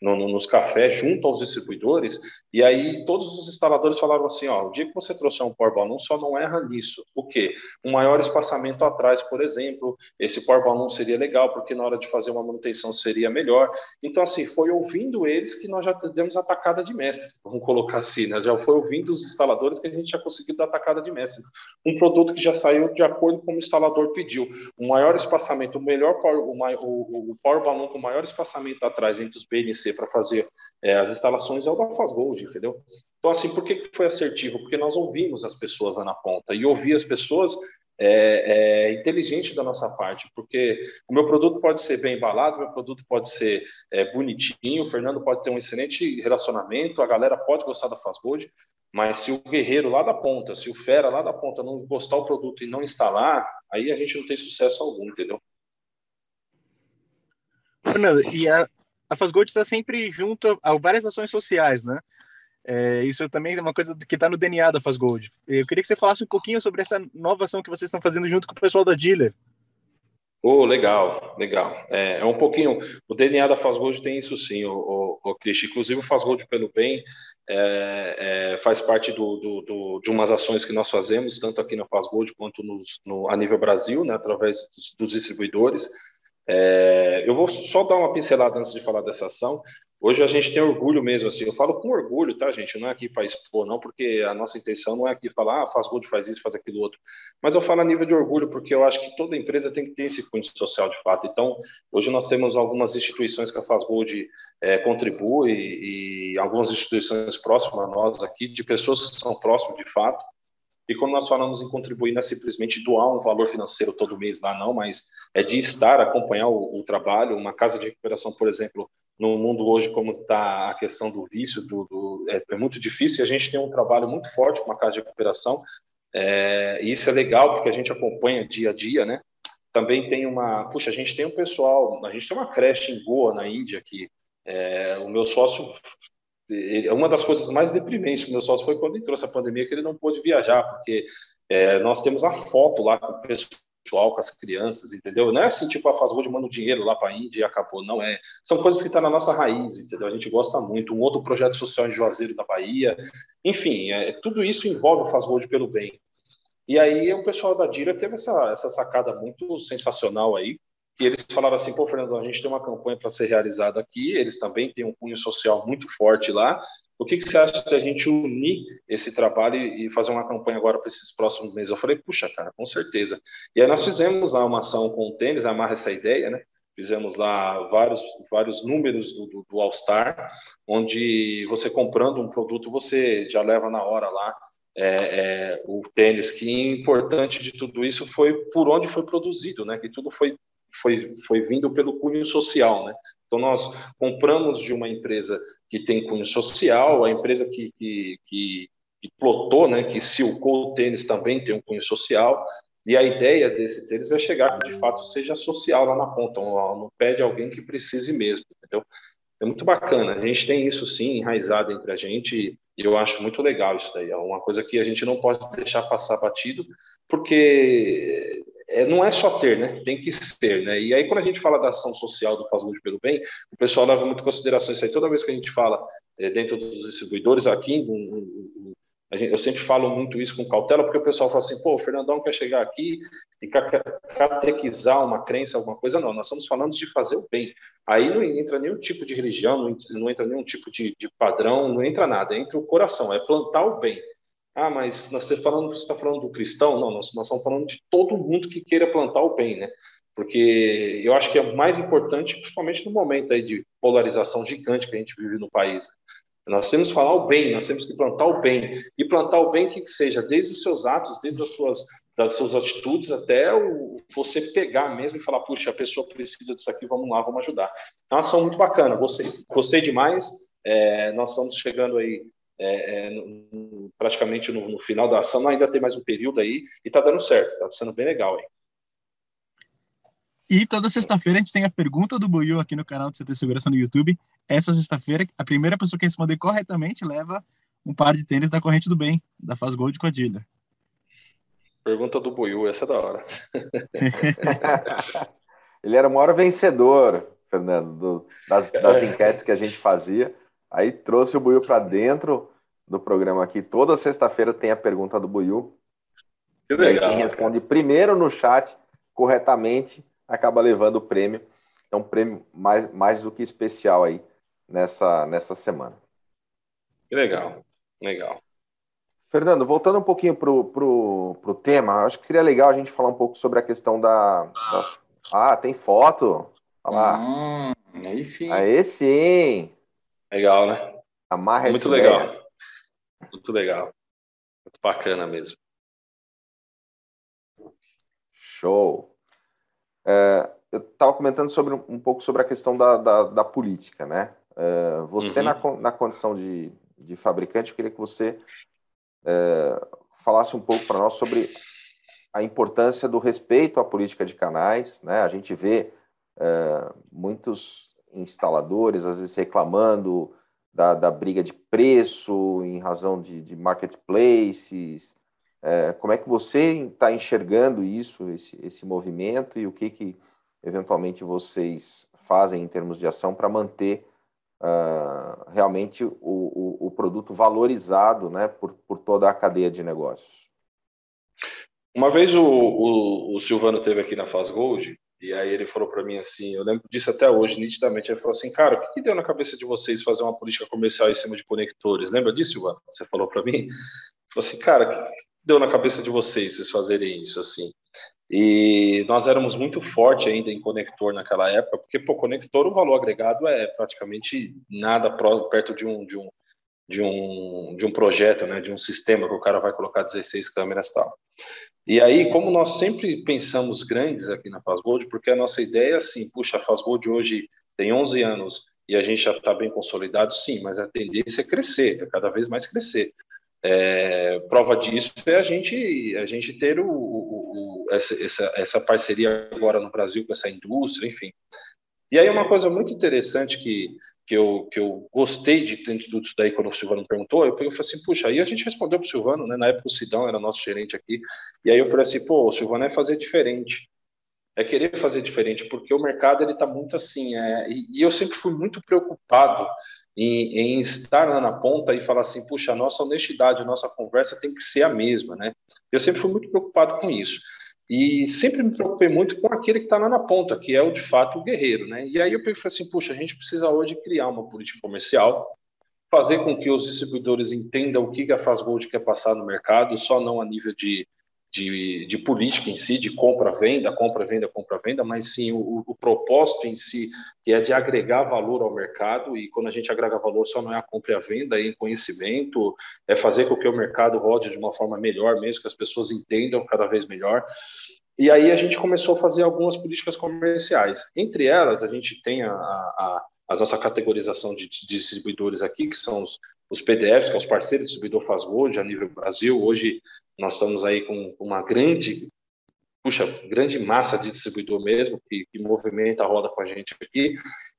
[SPEAKER 7] no, no, nos cafés, junto aos distribuidores, e aí todos os instaladores falavam assim, ó, o dia que você trouxer um Power Balloon, só não erra nisso. O quê? Um maior espaçamento atrás, por exemplo, esse Power Balloon seria legal, porque na hora de fazer uma manutenção seria melhor. Então, assim, foi ouvindo eles que nós já demos a tacada de mestre, vamos colocar assim, né? Já foi ouvindo os instaladores que a gente já conseguiu dar a tacada de mestre. Um produto que já saiu de acordo com o instalador pediu. Um maior espaçamento o melhor power, o, o, o Power Balloon com maior espaçamento atrás entre os BNC para fazer é, as instalações é o da Fazgold, entendeu? Então, assim, por que foi assertivo? Porque nós ouvimos as pessoas lá na ponta e ouvir as pessoas é, é, inteligente da nossa parte, porque o meu produto pode ser bem embalado, meu produto pode ser é, bonitinho, o Fernando pode ter um excelente relacionamento, a galera pode gostar da Fazgold, mas se o guerreiro lá da ponta, se o fera lá da ponta não gostar do produto e não instalar, aí a gente não tem sucesso algum, entendeu?
[SPEAKER 4] Fernando, e a, a Fazgold está sempre junto a, várias ações sociais, né? É, isso também é uma coisa que está no DNA da Fazgold. Eu queria que você falasse um pouquinho sobre essa nova ação que vocês estão fazendo junto com o pessoal da Dealer.
[SPEAKER 7] Oh, legal, legal. É, é um pouquinho. O DNA da Fazgold tem isso sim, o, o, o Cristi. Inclusive, o Fazgold pelo Bem é, é, faz parte do, do, do, de umas ações que nós fazemos, tanto aqui na Fazgold quanto nos, no, a nível Brasil, né, através dos, dos distribuidores. É, eu vou só dar uma pincelada antes de falar dessa ação. Hoje a gente tem orgulho mesmo, assim, eu falo com orgulho, tá, gente? Não é aqui para expor, não, porque a nossa intenção não é aqui falar, ah, faz gold, faz isso, faz aquilo outro. Mas eu falo a nível de orgulho, porque eu acho que toda empresa tem que ter esse cunho social de fato. Então, hoje nós temos algumas instituições que a Fazgold é, contribui e algumas instituições próximas a nós aqui, de pessoas que são próximas de fato, e quando nós falamos em contribuir, não é simplesmente doar um valor financeiro todo mês lá, não, mas é de estar, acompanhar o, o trabalho. Uma casa de recuperação, por exemplo, no mundo hoje, como está a questão do vício, do, do é, é, muito difícil. E a gente tem um trabalho muito forte com uma casa de recuperação. É, e isso é legal, porque a gente acompanha dia a dia, né? Também tem uma. Puxa, a gente tem um pessoal, a gente tem uma creche em Goa, na Índia, que é, o meu sócio uma das coisas mais deprimentes que meu sócio foi quando entrou essa pandemia, que ele não pôde viajar, porque é, nós temos a foto lá com o pessoal, com as crianças, entendeu? Não é assim, tipo, a Fazgold manda o dinheiro lá para a Índia e acabou, não é. São coisas que estão tá na nossa raiz, entendeu? A gente gosta muito. Um outro projeto social em Juazeiro da Bahia, enfim, é, tudo isso envolve o Fazgold pelo bem. E aí o pessoal da Dira teve essa, essa sacada muito sensacional aí, e eles falaram assim, pô, Fernando, a gente tem uma campanha para ser realizada aqui, eles também têm um cunho social muito forte lá. O que, que você acha de a gente unir esse trabalho e fazer uma campanha agora para esses próximos meses? Eu falei, puxa, cara, com certeza. E aí nós fizemos lá uma ação com o tênis, amarra essa ideia, né? Fizemos lá vários, vários números do, do, do All-Star, onde você comprando um produto, você já leva na hora lá é, é, o tênis. Que importante de tudo isso foi por onde foi produzido, né? Que tudo foi foi, foi vindo pelo cunho social, né? Então, nós compramos de uma empresa que tem cunho social, a empresa que, que, que, que plotou, né, que silcou o tênis também tem um cunho social, e a ideia desse tênis é chegar que, de fato, seja social lá na ponta, no pé de alguém que precise mesmo, entendeu? É muito bacana, a gente tem isso, sim, enraizado entre a gente, e eu acho muito legal isso daí, é uma coisa que a gente não pode deixar passar batido, porque é, não é só ter, né? Tem que ser, né? E aí, quando a gente fala da ação social do Faz Good pelo Bem, o pessoal leva muito em consideração isso aí. Toda vez que a gente fala é, dentro dos distribuidores aqui, um, um, gente, eu sempre falo muito isso com cautela, porque o pessoal fala assim, pô, o Fernandão quer chegar aqui e catequizar uma crença, alguma coisa. Não, nós estamos falando de fazer o bem. Aí não entra nenhum tipo de religião, não entra, não entra nenhum tipo de, de padrão, não entra nada, entra o coração, é plantar o bem. Ah, mas você falando, você está falando do cristão? Não, nós, nós estamos falando de todo mundo que queira plantar o bem, né? Porque eu acho que é mais importante, principalmente no momento aí de polarização gigante que a gente vive no país. Nós temos que falar o bem, nós temos que plantar o bem. E plantar o bem que seja, desde os seus atos, desde as suas, das suas atitudes, até o, você pegar mesmo e falar, puxa, a pessoa precisa disso aqui, vamos lá, vamos ajudar. É uma ação muito bacana, gostei, gostei demais. É, nós estamos chegando aí é, é, no, praticamente no, no, final da ação, ainda tem mais um período aí, e está dando certo, está sendo bem legal aí.
[SPEAKER 4] E toda sexta-feira a gente tem a pergunta do Buiu aqui no canal do CT Segurança no YouTube. Essa sexta-feira, a primeira pessoa que responder corretamente leva um par de tênis da Corrente do Bem, da Faz Gold com a Dila.
[SPEAKER 7] Pergunta do Buiu, essa é da hora.
[SPEAKER 1] Ele era o maior vencedor, Fernando, do, das, das enquetes que a gente fazia. Aí trouxe o Buiu para dentro do programa aqui. Toda sexta-feira tem a pergunta do Buiu. Que legal. quem responde cara. primeiro no chat corretamente acaba levando o prêmio. É um prêmio mais, mais do que especial aí nessa, nessa semana.
[SPEAKER 7] Que legal, legal.
[SPEAKER 1] Fernando, voltando um pouquinho para o pro, tema, acho que seria legal a gente falar um pouco sobre a questão da. da... Ah, tem foto? Olha lá.
[SPEAKER 2] Hum, aí sim.
[SPEAKER 1] Aí sim.
[SPEAKER 7] Legal, né?
[SPEAKER 1] Amarra
[SPEAKER 7] Muito legal. Ideia. Muito legal. Muito bacana mesmo.
[SPEAKER 1] Show. É, eu estava comentando sobre um pouco sobre a questão da, da, da política, né? É, você, uhum. na, na condição de, de fabricante, eu queria que você é, falasse um pouco para nós sobre a importância do respeito à política de canais, né? A gente vê muitos instaladores, às vezes, reclamando da, da briga de preço em razão de, de marketplaces, é, como é que você está enxergando isso, esse, esse movimento, e o que, que eventualmente vocês fazem em termos de ação para manter uh, realmente o, o, o, produto valorizado né, por, por toda a cadeia de negócios?
[SPEAKER 7] Uma vez o, o, o Silvano teve aqui na Faz Gold, e aí ele falou para mim assim, eu lembro disso até hoje, nitidamente, ele falou assim, cara, o que, que, deu na cabeça de vocês fazer uma política comercial em cima de conectores? Lembra disso, Silvano? Você falou para mim? Ele falou assim, cara, deu na cabeça de vocês, vocês fazerem isso assim? E nós éramos muito forte ainda em conector naquela época, porque pô, conector o valor agregado é praticamente nada perto de um de um de um de um projeto, né, de um sistema que o cara vai colocar 16 câmeras tal. E aí, como nós sempre pensamos grandes aqui na Fastgold, porque a nossa ideia é assim, puxa, a Fastgold hoje tem 11 anos e a gente já está bem consolidado, sim, mas a tendência é crescer, é cada vez mais crescer. É, prova disso é a gente, a gente ter o, o, o, essa, essa, essa parceria agora no Brasil com essa indústria, enfim. E aí uma coisa muito interessante que, que, eu, que eu gostei de tudo isso daí quando o Silvano perguntou, eu falei assim, puxa, aí a gente respondeu o Silvano, né, na época o Sidão era nosso gerente aqui, e aí eu falei assim, pô, o Silvano é fazer diferente, é querer fazer diferente, porque o mercado ele está muito assim, é, e, e eu sempre fui muito preocupado em, em, estar lá na ponta e falar assim, puxa, a nossa honestidade, a nossa conversa tem que ser a mesma, né? Eu sempre fui muito preocupado com isso. E sempre me preocupei muito com aquele que está lá na ponta, que é o de fato o guerreiro, né? E aí eu falei assim, puxa, a gente precisa hoje criar uma política comercial, fazer com que os distribuidores entendam o que a Fastgold quer passar no mercado, só não a nível de de, de política em si, de compra-venda, compra-venda, compra-venda, mas sim o, o, propósito em si, que é de agregar valor ao mercado, e quando a gente agrega valor, só não é a compra e a venda, é em conhecimento, é fazer com que o mercado rode de uma forma melhor mesmo, que as pessoas entendam cada vez melhor. E aí a gente começou a fazer algumas políticas comerciais. Entre elas, a gente tem a, a, a nossa categorização de, de, distribuidores aqui, que são os, os PDFs, que é os parceiros do distribuidor Faz Gold a nível Brasil. Hoje nós estamos aí com uma grande, puxa, grande massa de distribuidor mesmo, que, que movimenta a roda com a gente aqui.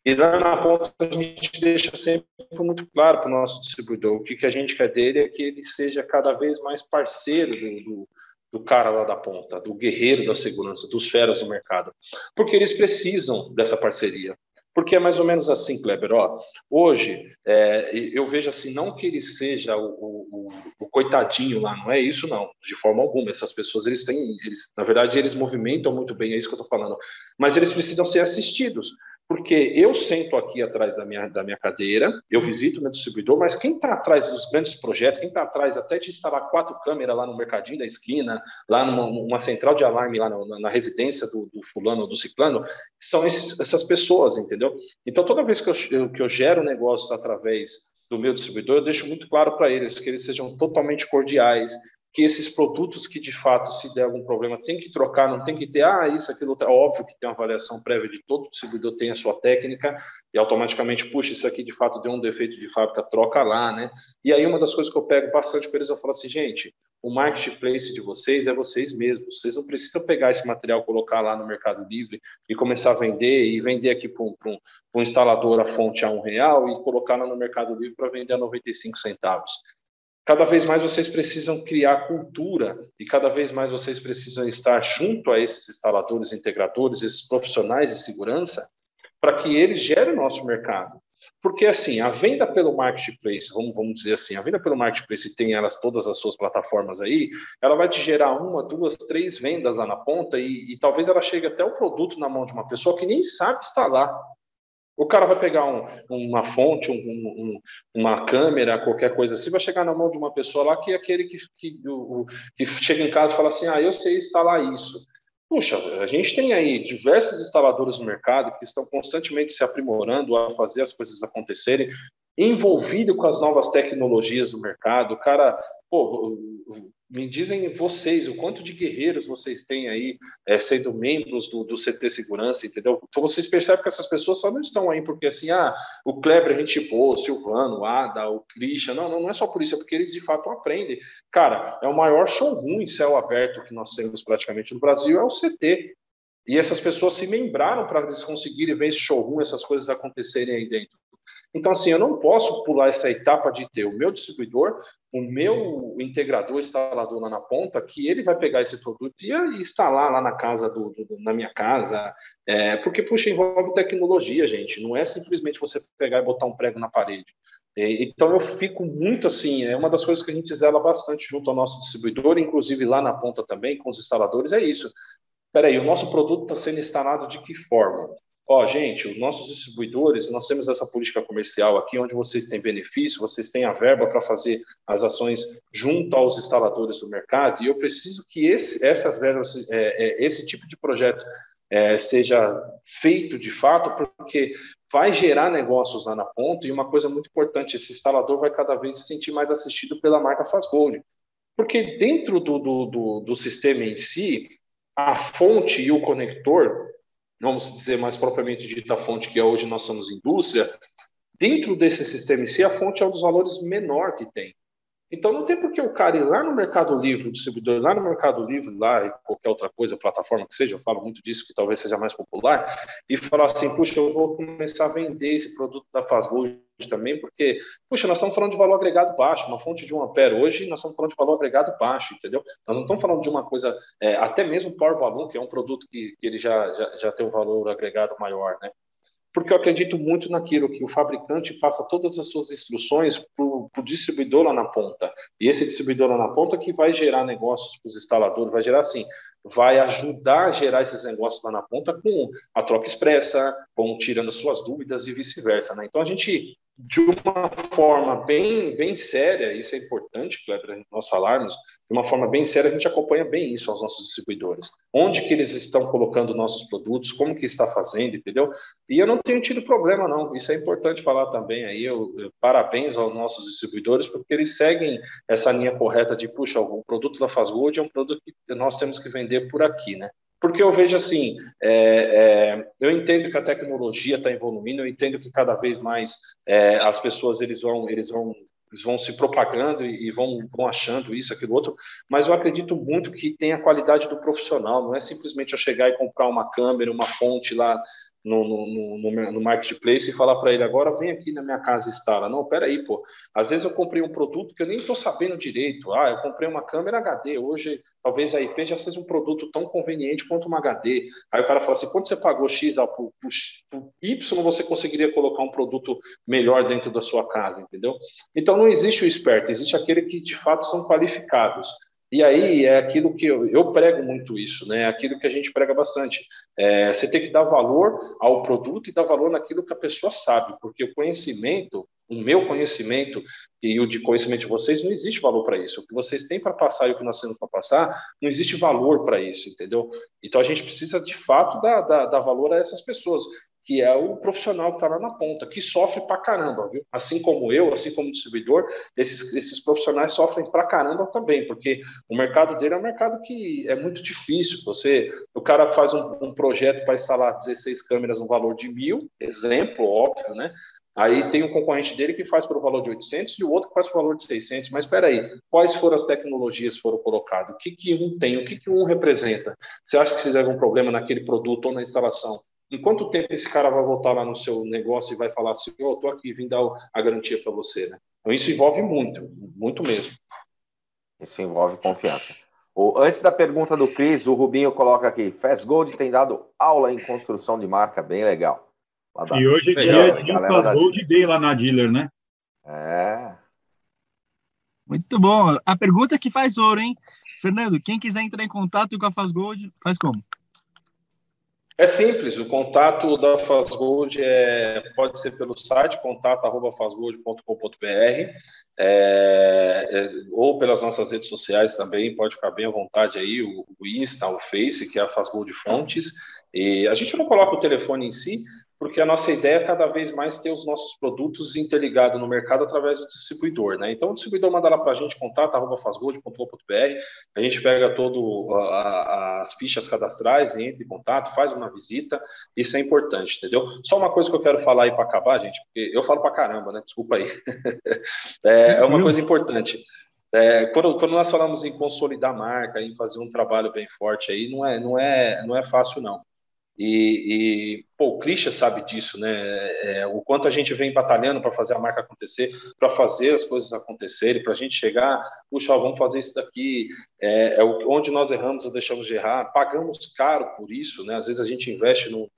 [SPEAKER 7] E lá na ponta a gente deixa sempre muito claro para o nosso distribuidor o que, que a gente quer dele é que ele seja cada vez mais parceiro do, do, do cara lá da ponta, do guerreiro da segurança, dos feras do mercado, porque eles precisam dessa parceria. Porque é mais ou menos assim, Kleber. Ó, hoje, é, eu vejo assim, não que ele seja o, o, o, coitadinho lá, não é isso, não, de forma alguma. Essas pessoas, eles têm, eles, na verdade, eles movimentam muito bem, é isso que eu estou falando. Mas eles precisam ser assistidos. Porque eu sento aqui atrás da minha, da minha cadeira, eu visito meu distribuidor, mas quem está atrás dos grandes projetos, quem está atrás até de instalar quatro câmeras lá no mercadinho da esquina, lá numa, numa central de alarme lá na, na residência do, do, fulano ou do ciclano, são esses, essas pessoas, entendeu? Então, toda vez que eu, que eu gero negócios através do meu distribuidor, eu deixo muito claro para eles que eles sejam totalmente cordiais, que esses produtos que de fato, se der algum problema, tem que trocar, não tem que ter, ah, isso, aquilo, é óbvio que tem uma avaliação prévia de todo distribuidor tem a sua técnica e automaticamente, puxa, isso aqui de fato deu um defeito de fábrica, troca lá, né? E aí uma das coisas que eu pego bastante para eles, eu falo assim, gente, o marketplace de vocês é vocês mesmos, vocês não precisam pegar esse material, colocar lá no Mercado Livre e começar a vender e vender aqui para um, um, um instalador a fonte a um real e colocar lá no Mercado Livre para vender a 95 centavos. Cada vez mais vocês precisam criar cultura e cada vez mais vocês precisam estar junto a esses instaladores, integradores, esses profissionais de segurança, para que eles gerem o nosso mercado. Porque, assim, a venda pelo marketplace, vamos, vamos dizer assim, a venda pelo marketplace tem elas todas as suas plataformas aí, ela vai te gerar uma, duas, três vendas lá na ponta e, e talvez ela chegue até o produto na mão de uma pessoa que nem sabe instalar. O cara vai pegar um, uma fonte, um, um, uma câmera, qualquer coisa assim, vai chegar na mão de uma pessoa lá que é aquele que, que, o, que chega em casa e fala assim: ah, eu sei instalar isso. Puxa, a gente tem aí diversos instaladores no mercado que estão constantemente se aprimorando a fazer as coisas acontecerem, envolvido com as novas tecnologias do mercado. O cara, pô, me dizem vocês o quanto de guerreiros vocês têm aí é, sendo membros do, do, CT Segurança, entendeu? Então vocês percebem que essas pessoas só não estão aí porque assim, ah, o Kleber é gente boa, o Silvano, o Ada, o Christian, não, não, não é só por isso, é porque eles de fato aprendem. Cara, é o maior showroom em céu aberto que nós temos praticamente no Brasil, é o CT. E essas pessoas se membraram para eles conseguirem ver esse showroom, essas coisas acontecerem aí dentro. Então, assim, eu não posso pular essa etapa de ter o meu distribuidor, o meu integrador, instalador lá na ponta, que ele vai pegar esse produto e instalar lá na casa do, do na minha casa, é, porque puxa envolve tecnologia, gente. Não é simplesmente você pegar e botar um prego na parede. É, então eu fico muito assim, é uma das coisas que a gente zela bastante junto ao nosso distribuidor, inclusive lá na ponta também com os instaladores, é isso. Peraí, o nosso produto está sendo instalado de que forma? Ó, gente, os nossos distribuidores, nós temos essa política comercial aqui, onde vocês têm benefício, vocês têm a verba para fazer as ações junto aos instaladores do mercado, e eu preciso que esse, essas verbas, é, é, esse tipo de projeto é, seja feito de fato, porque vai gerar negócios lá na ponta, e uma coisa muito importante, esse instalador vai cada vez se sentir mais assistido pela marca Fazgold. Porque dentro do, do, do, do sistema em si, a fonte e o conector vamos dizer mais propriamente dita fonte que é hoje nós somos indústria, dentro desse sistema em si, a fonte é um dos valores menor que tem. Então não tem por que o cara ir lá no Mercado Livre, distribuidor lá no Mercado Livre, lá e qualquer outra coisa, plataforma que seja, eu falo muito disso, que talvez seja mais popular, e falar assim, puxa, eu vou começar a vender esse produto da Fazgold também, porque, puxa, nós estamos falando de valor agregado baixo, uma fonte de 1 ampere hoje, nós estamos falando de valor agregado baixo, entendeu? Nós não estamos falando de uma coisa, é, até mesmo Power Balloon, que é um produto que, que ele já, já, já tem um valor agregado maior, né? porque eu acredito muito naquilo que o fabricante passa todas as suas instruções para o distribuidor lá na ponta. E esse distribuidor lá na ponta que vai gerar negócios para os instaladores, vai gerar assim, vai ajudar a gerar esses negócios lá na ponta com a troca expressa, com tirando suas dúvidas e vice-versa. Né? Então a gente de uma forma bem, bem séria, isso é importante, Kleber, nós falarmos, de uma forma bem séria, a gente acompanha bem isso aos nossos distribuidores. Onde que eles estão colocando nossos produtos, como que está fazendo, entendeu? E eu não tenho tido problema, não. Isso é importante falar também aí. Eu, eu, parabéns aos nossos distribuidores, porque eles seguem essa linha correta de, puxa, o produto da Fastgold é um produto que nós temos que vender por aqui, né? Porque eu vejo assim, é, é, eu entendo que a tecnologia está evoluindo, eu entendo que cada vez mais é, as pessoas eles vão, eles vão, eles vão se propagando e vão, vão achando isso, aquilo outro, mas eu acredito muito que tem a qualidade do profissional, não é simplesmente eu chegar e comprar uma câmera, uma fonte lá no, no, no, no marketplace e falar para ele agora vem aqui na minha casa e instala. Não, peraí, pô. Às vezes eu comprei um produto que eu nem estou sabendo direito. Ah, eu comprei uma câmera HD. Hoje, talvez a IP já seja um produto tão conveniente quanto uma HD. Aí o cara fala assim: quando você pagou X ao Y, você conseguiria colocar um produto melhor dentro da sua casa, entendeu? Então não existe o esperto, existe aquele que de fato são qualificados. E aí é aquilo que eu, eu, prego muito isso, né? É aquilo que a gente prega bastante. É, você tem que dar valor ao produto e dar valor naquilo que a pessoa sabe, porque o conhecimento, o meu conhecimento e o de conhecimento de vocês, não existe valor para isso. O que vocês têm para passar e o que nós temos para passar, não existe valor para isso, entendeu? Então a gente precisa de fato dar, dar, dar valor a essas pessoas que é o profissional que está lá na ponta, que sofre pra caramba, viu? Assim como eu, assim como o distribuidor, esses, esses profissionais sofrem pra caramba também, porque o mercado dele é um mercado que é muito difícil. Você, o cara faz um, um projeto para instalar 16 câmeras no valor de mil, exemplo, óbvio, né? Aí tem um concorrente dele que faz pelo valor de 800 e o outro que faz pelo valor de 600. Mas espera aí, quais foram as tecnologias que foram colocadas? O que, que um tem? O que, que um representa? Você acha que se der algum problema naquele produto ou na instalação? Em quanto tempo esse cara vai voltar lá no seu negócio e vai falar assim, oh, estou aqui, vim dar a garantia para você, né? Então isso envolve muito, muito mesmo.
[SPEAKER 1] Isso envolve confiança. O, antes da pergunta do Cris, o Rubinho coloca aqui, Fast Gold tem dado aula em construção de marca, bem legal.
[SPEAKER 5] E hoje é dia de Fast Gold Day lá na dealer, né?
[SPEAKER 1] É.
[SPEAKER 4] Muito bom. A pergunta que faz ouro, hein? Fernando, quem quiser entrar em contato com a Fast Gold, faz como?
[SPEAKER 7] É simples, o contato da Fazgold é, pode ser pelo site contato@fazgold.com.br é, é, ou pelas nossas redes sociais também, pode ficar bem à vontade aí, o, o Insta, o Face, que é a Fazgold Fontes, e a gente não coloca o telefone em si, porque a nossa ideia é cada vez mais ter os nossos produtos interligados no mercado através do distribuidor, né? Então o distribuidor manda lá para a gente contato arroba fazgold.com.br, a gente pega todo a, as fichas cadastrais, entra em contato, faz uma visita, isso é importante, entendeu? Só uma coisa que eu quero falar aí para acabar, gente, porque eu falo para caramba, né? Desculpa aí. é, é uma coisa importante. É, quando, quando, nós falamos em consolidar a marca, em fazer um trabalho bem forte aí, não é, não é, não é fácil não. E, e pô, o Christian sabe disso, né? É, o quanto a gente vem batalhando para fazer a marca acontecer, para fazer as coisas acontecerem, para a gente chegar, puxa, vamos fazer isso daqui, é, é, onde nós erramos ou deixamos de errar, pagamos caro por isso, né? Às vezes a gente investe numa,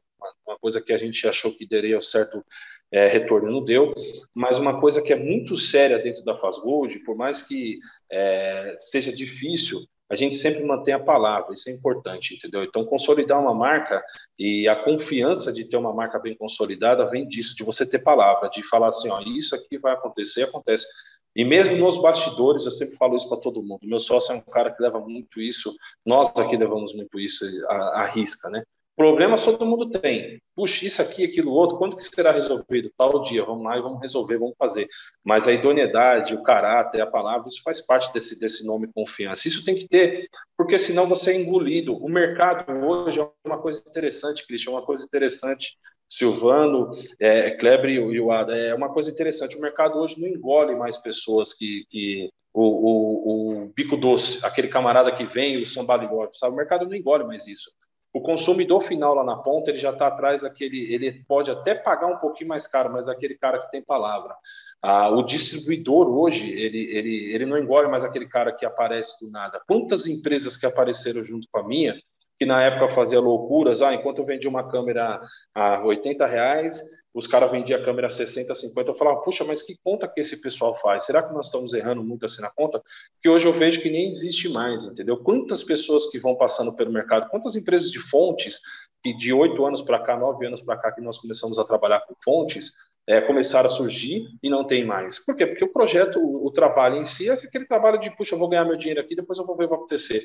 [SPEAKER 7] numa coisa que a gente achou que daria certo é, retorno não deu, mas uma coisa que é muito séria dentro da Fazgold, por mais que é, seja difícil, a gente sempre mantém a palavra, isso é importante, entendeu? Então, consolidar uma marca e a confiança de ter uma marca bem consolidada vem disso, de você ter palavra, de falar assim, ó, isso aqui vai acontecer, acontece. E mesmo nos bastidores, eu sempre falo isso para todo mundo. Meu sócio é um cara que leva muito isso, nós aqui levamos muito isso à, risca, né? Problemas todo mundo tem. Puxa, isso aqui, aquilo outro, quando que será resolvido? Tal dia, vamos lá e vamos resolver, vamos fazer. Mas a idoneidade, o caráter, a palavra, isso faz parte desse, desse nome confiança. Isso tem que ter, porque senão você é engolido. O mercado hoje é uma coisa interessante, Cristian, é uma coisa interessante. Silvano, é, Kleber e o Ada, é uma coisa interessante. O mercado hoje não engole mais pessoas que, que o, o, o bico doce, aquele camarada que vem, o samba sabe? O mercado não engole mais isso o consumidor final lá na ponta ele já está atrás daquele, ele pode até pagar um pouquinho mais caro, mas aquele cara que tem palavra. Ah, o distribuidor hoje ele, ele, ele não engole mais aquele cara que aparece do nada. Quantas empresas que apareceram junto com a minha que na época fazia loucuras, ah, enquanto eu vendia uma câmera a 80 reais, os caras vendiam a câmera a 60, 50, eu falava, puxa, mas que conta que esse pessoal faz? Será que nós estamos errando muito assim na conta? Que hoje eu vejo que nem existe mais, entendeu? Quantas pessoas que vão passando pelo mercado, quantas empresas de fontes que de oito anos para cá, nove anos para cá, que nós começamos a trabalhar com fontes, é, começaram a surgir e não tem mais. Por quê? Porque o projeto, o, trabalho em si é aquele trabalho de, puxa, eu vou ganhar meu dinheiro aqui, depois eu vou ver o que vai acontecer.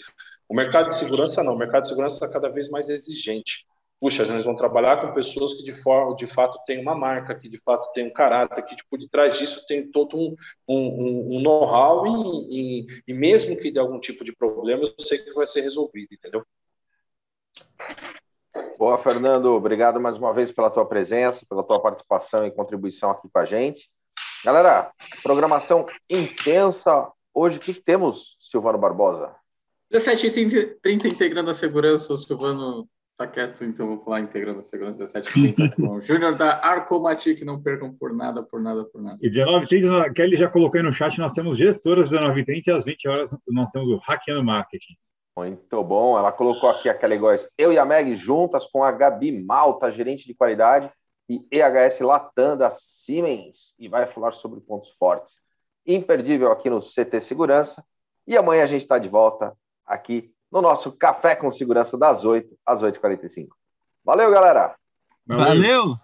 [SPEAKER 7] O mercado de segurança não, o mercado de segurança está cada vez mais exigente. Puxa, nós vamos trabalhar com pessoas que de, forma, de fato têm uma marca, que de fato têm um caráter, que tipo, de trás disso tem todo um, um, um know-how e, e, e mesmo que dê algum tipo de problema, eu sei que vai ser resolvido, entendeu?
[SPEAKER 1] Boa, Fernando. Obrigado mais uma vez pela tua presença, pela tua participação e contribuição aqui com a gente. Galera, programação intensa. Hoje, o que, que temos, Silvano Barbosa?
[SPEAKER 2] 17h30 integrando a segurança. O Silvano está quieto, então vou falar integrando a segurança 17h30 com o Júnior da Arcomatic. Não percam por nada, por nada, por nada.
[SPEAKER 5] E 19h30, Kelly já colocou aí no chat, nós temos gestoras 19h30 e às 20 horas nós temos o Hackeando Marketing.
[SPEAKER 1] Muito bom. Ela colocou aqui aquela igual eu e a Meg juntas com a Gabi Malta, gerente de qualidade, e EHS Latam da Siemens, e vai falar sobre pontos fortes. Imperdível aqui no CT Segurança. E amanhã a gente está de volta aqui no nosso Café com Segurança das 8 às 8h45. Valeu, galera!
[SPEAKER 8] Valeu. Valeu.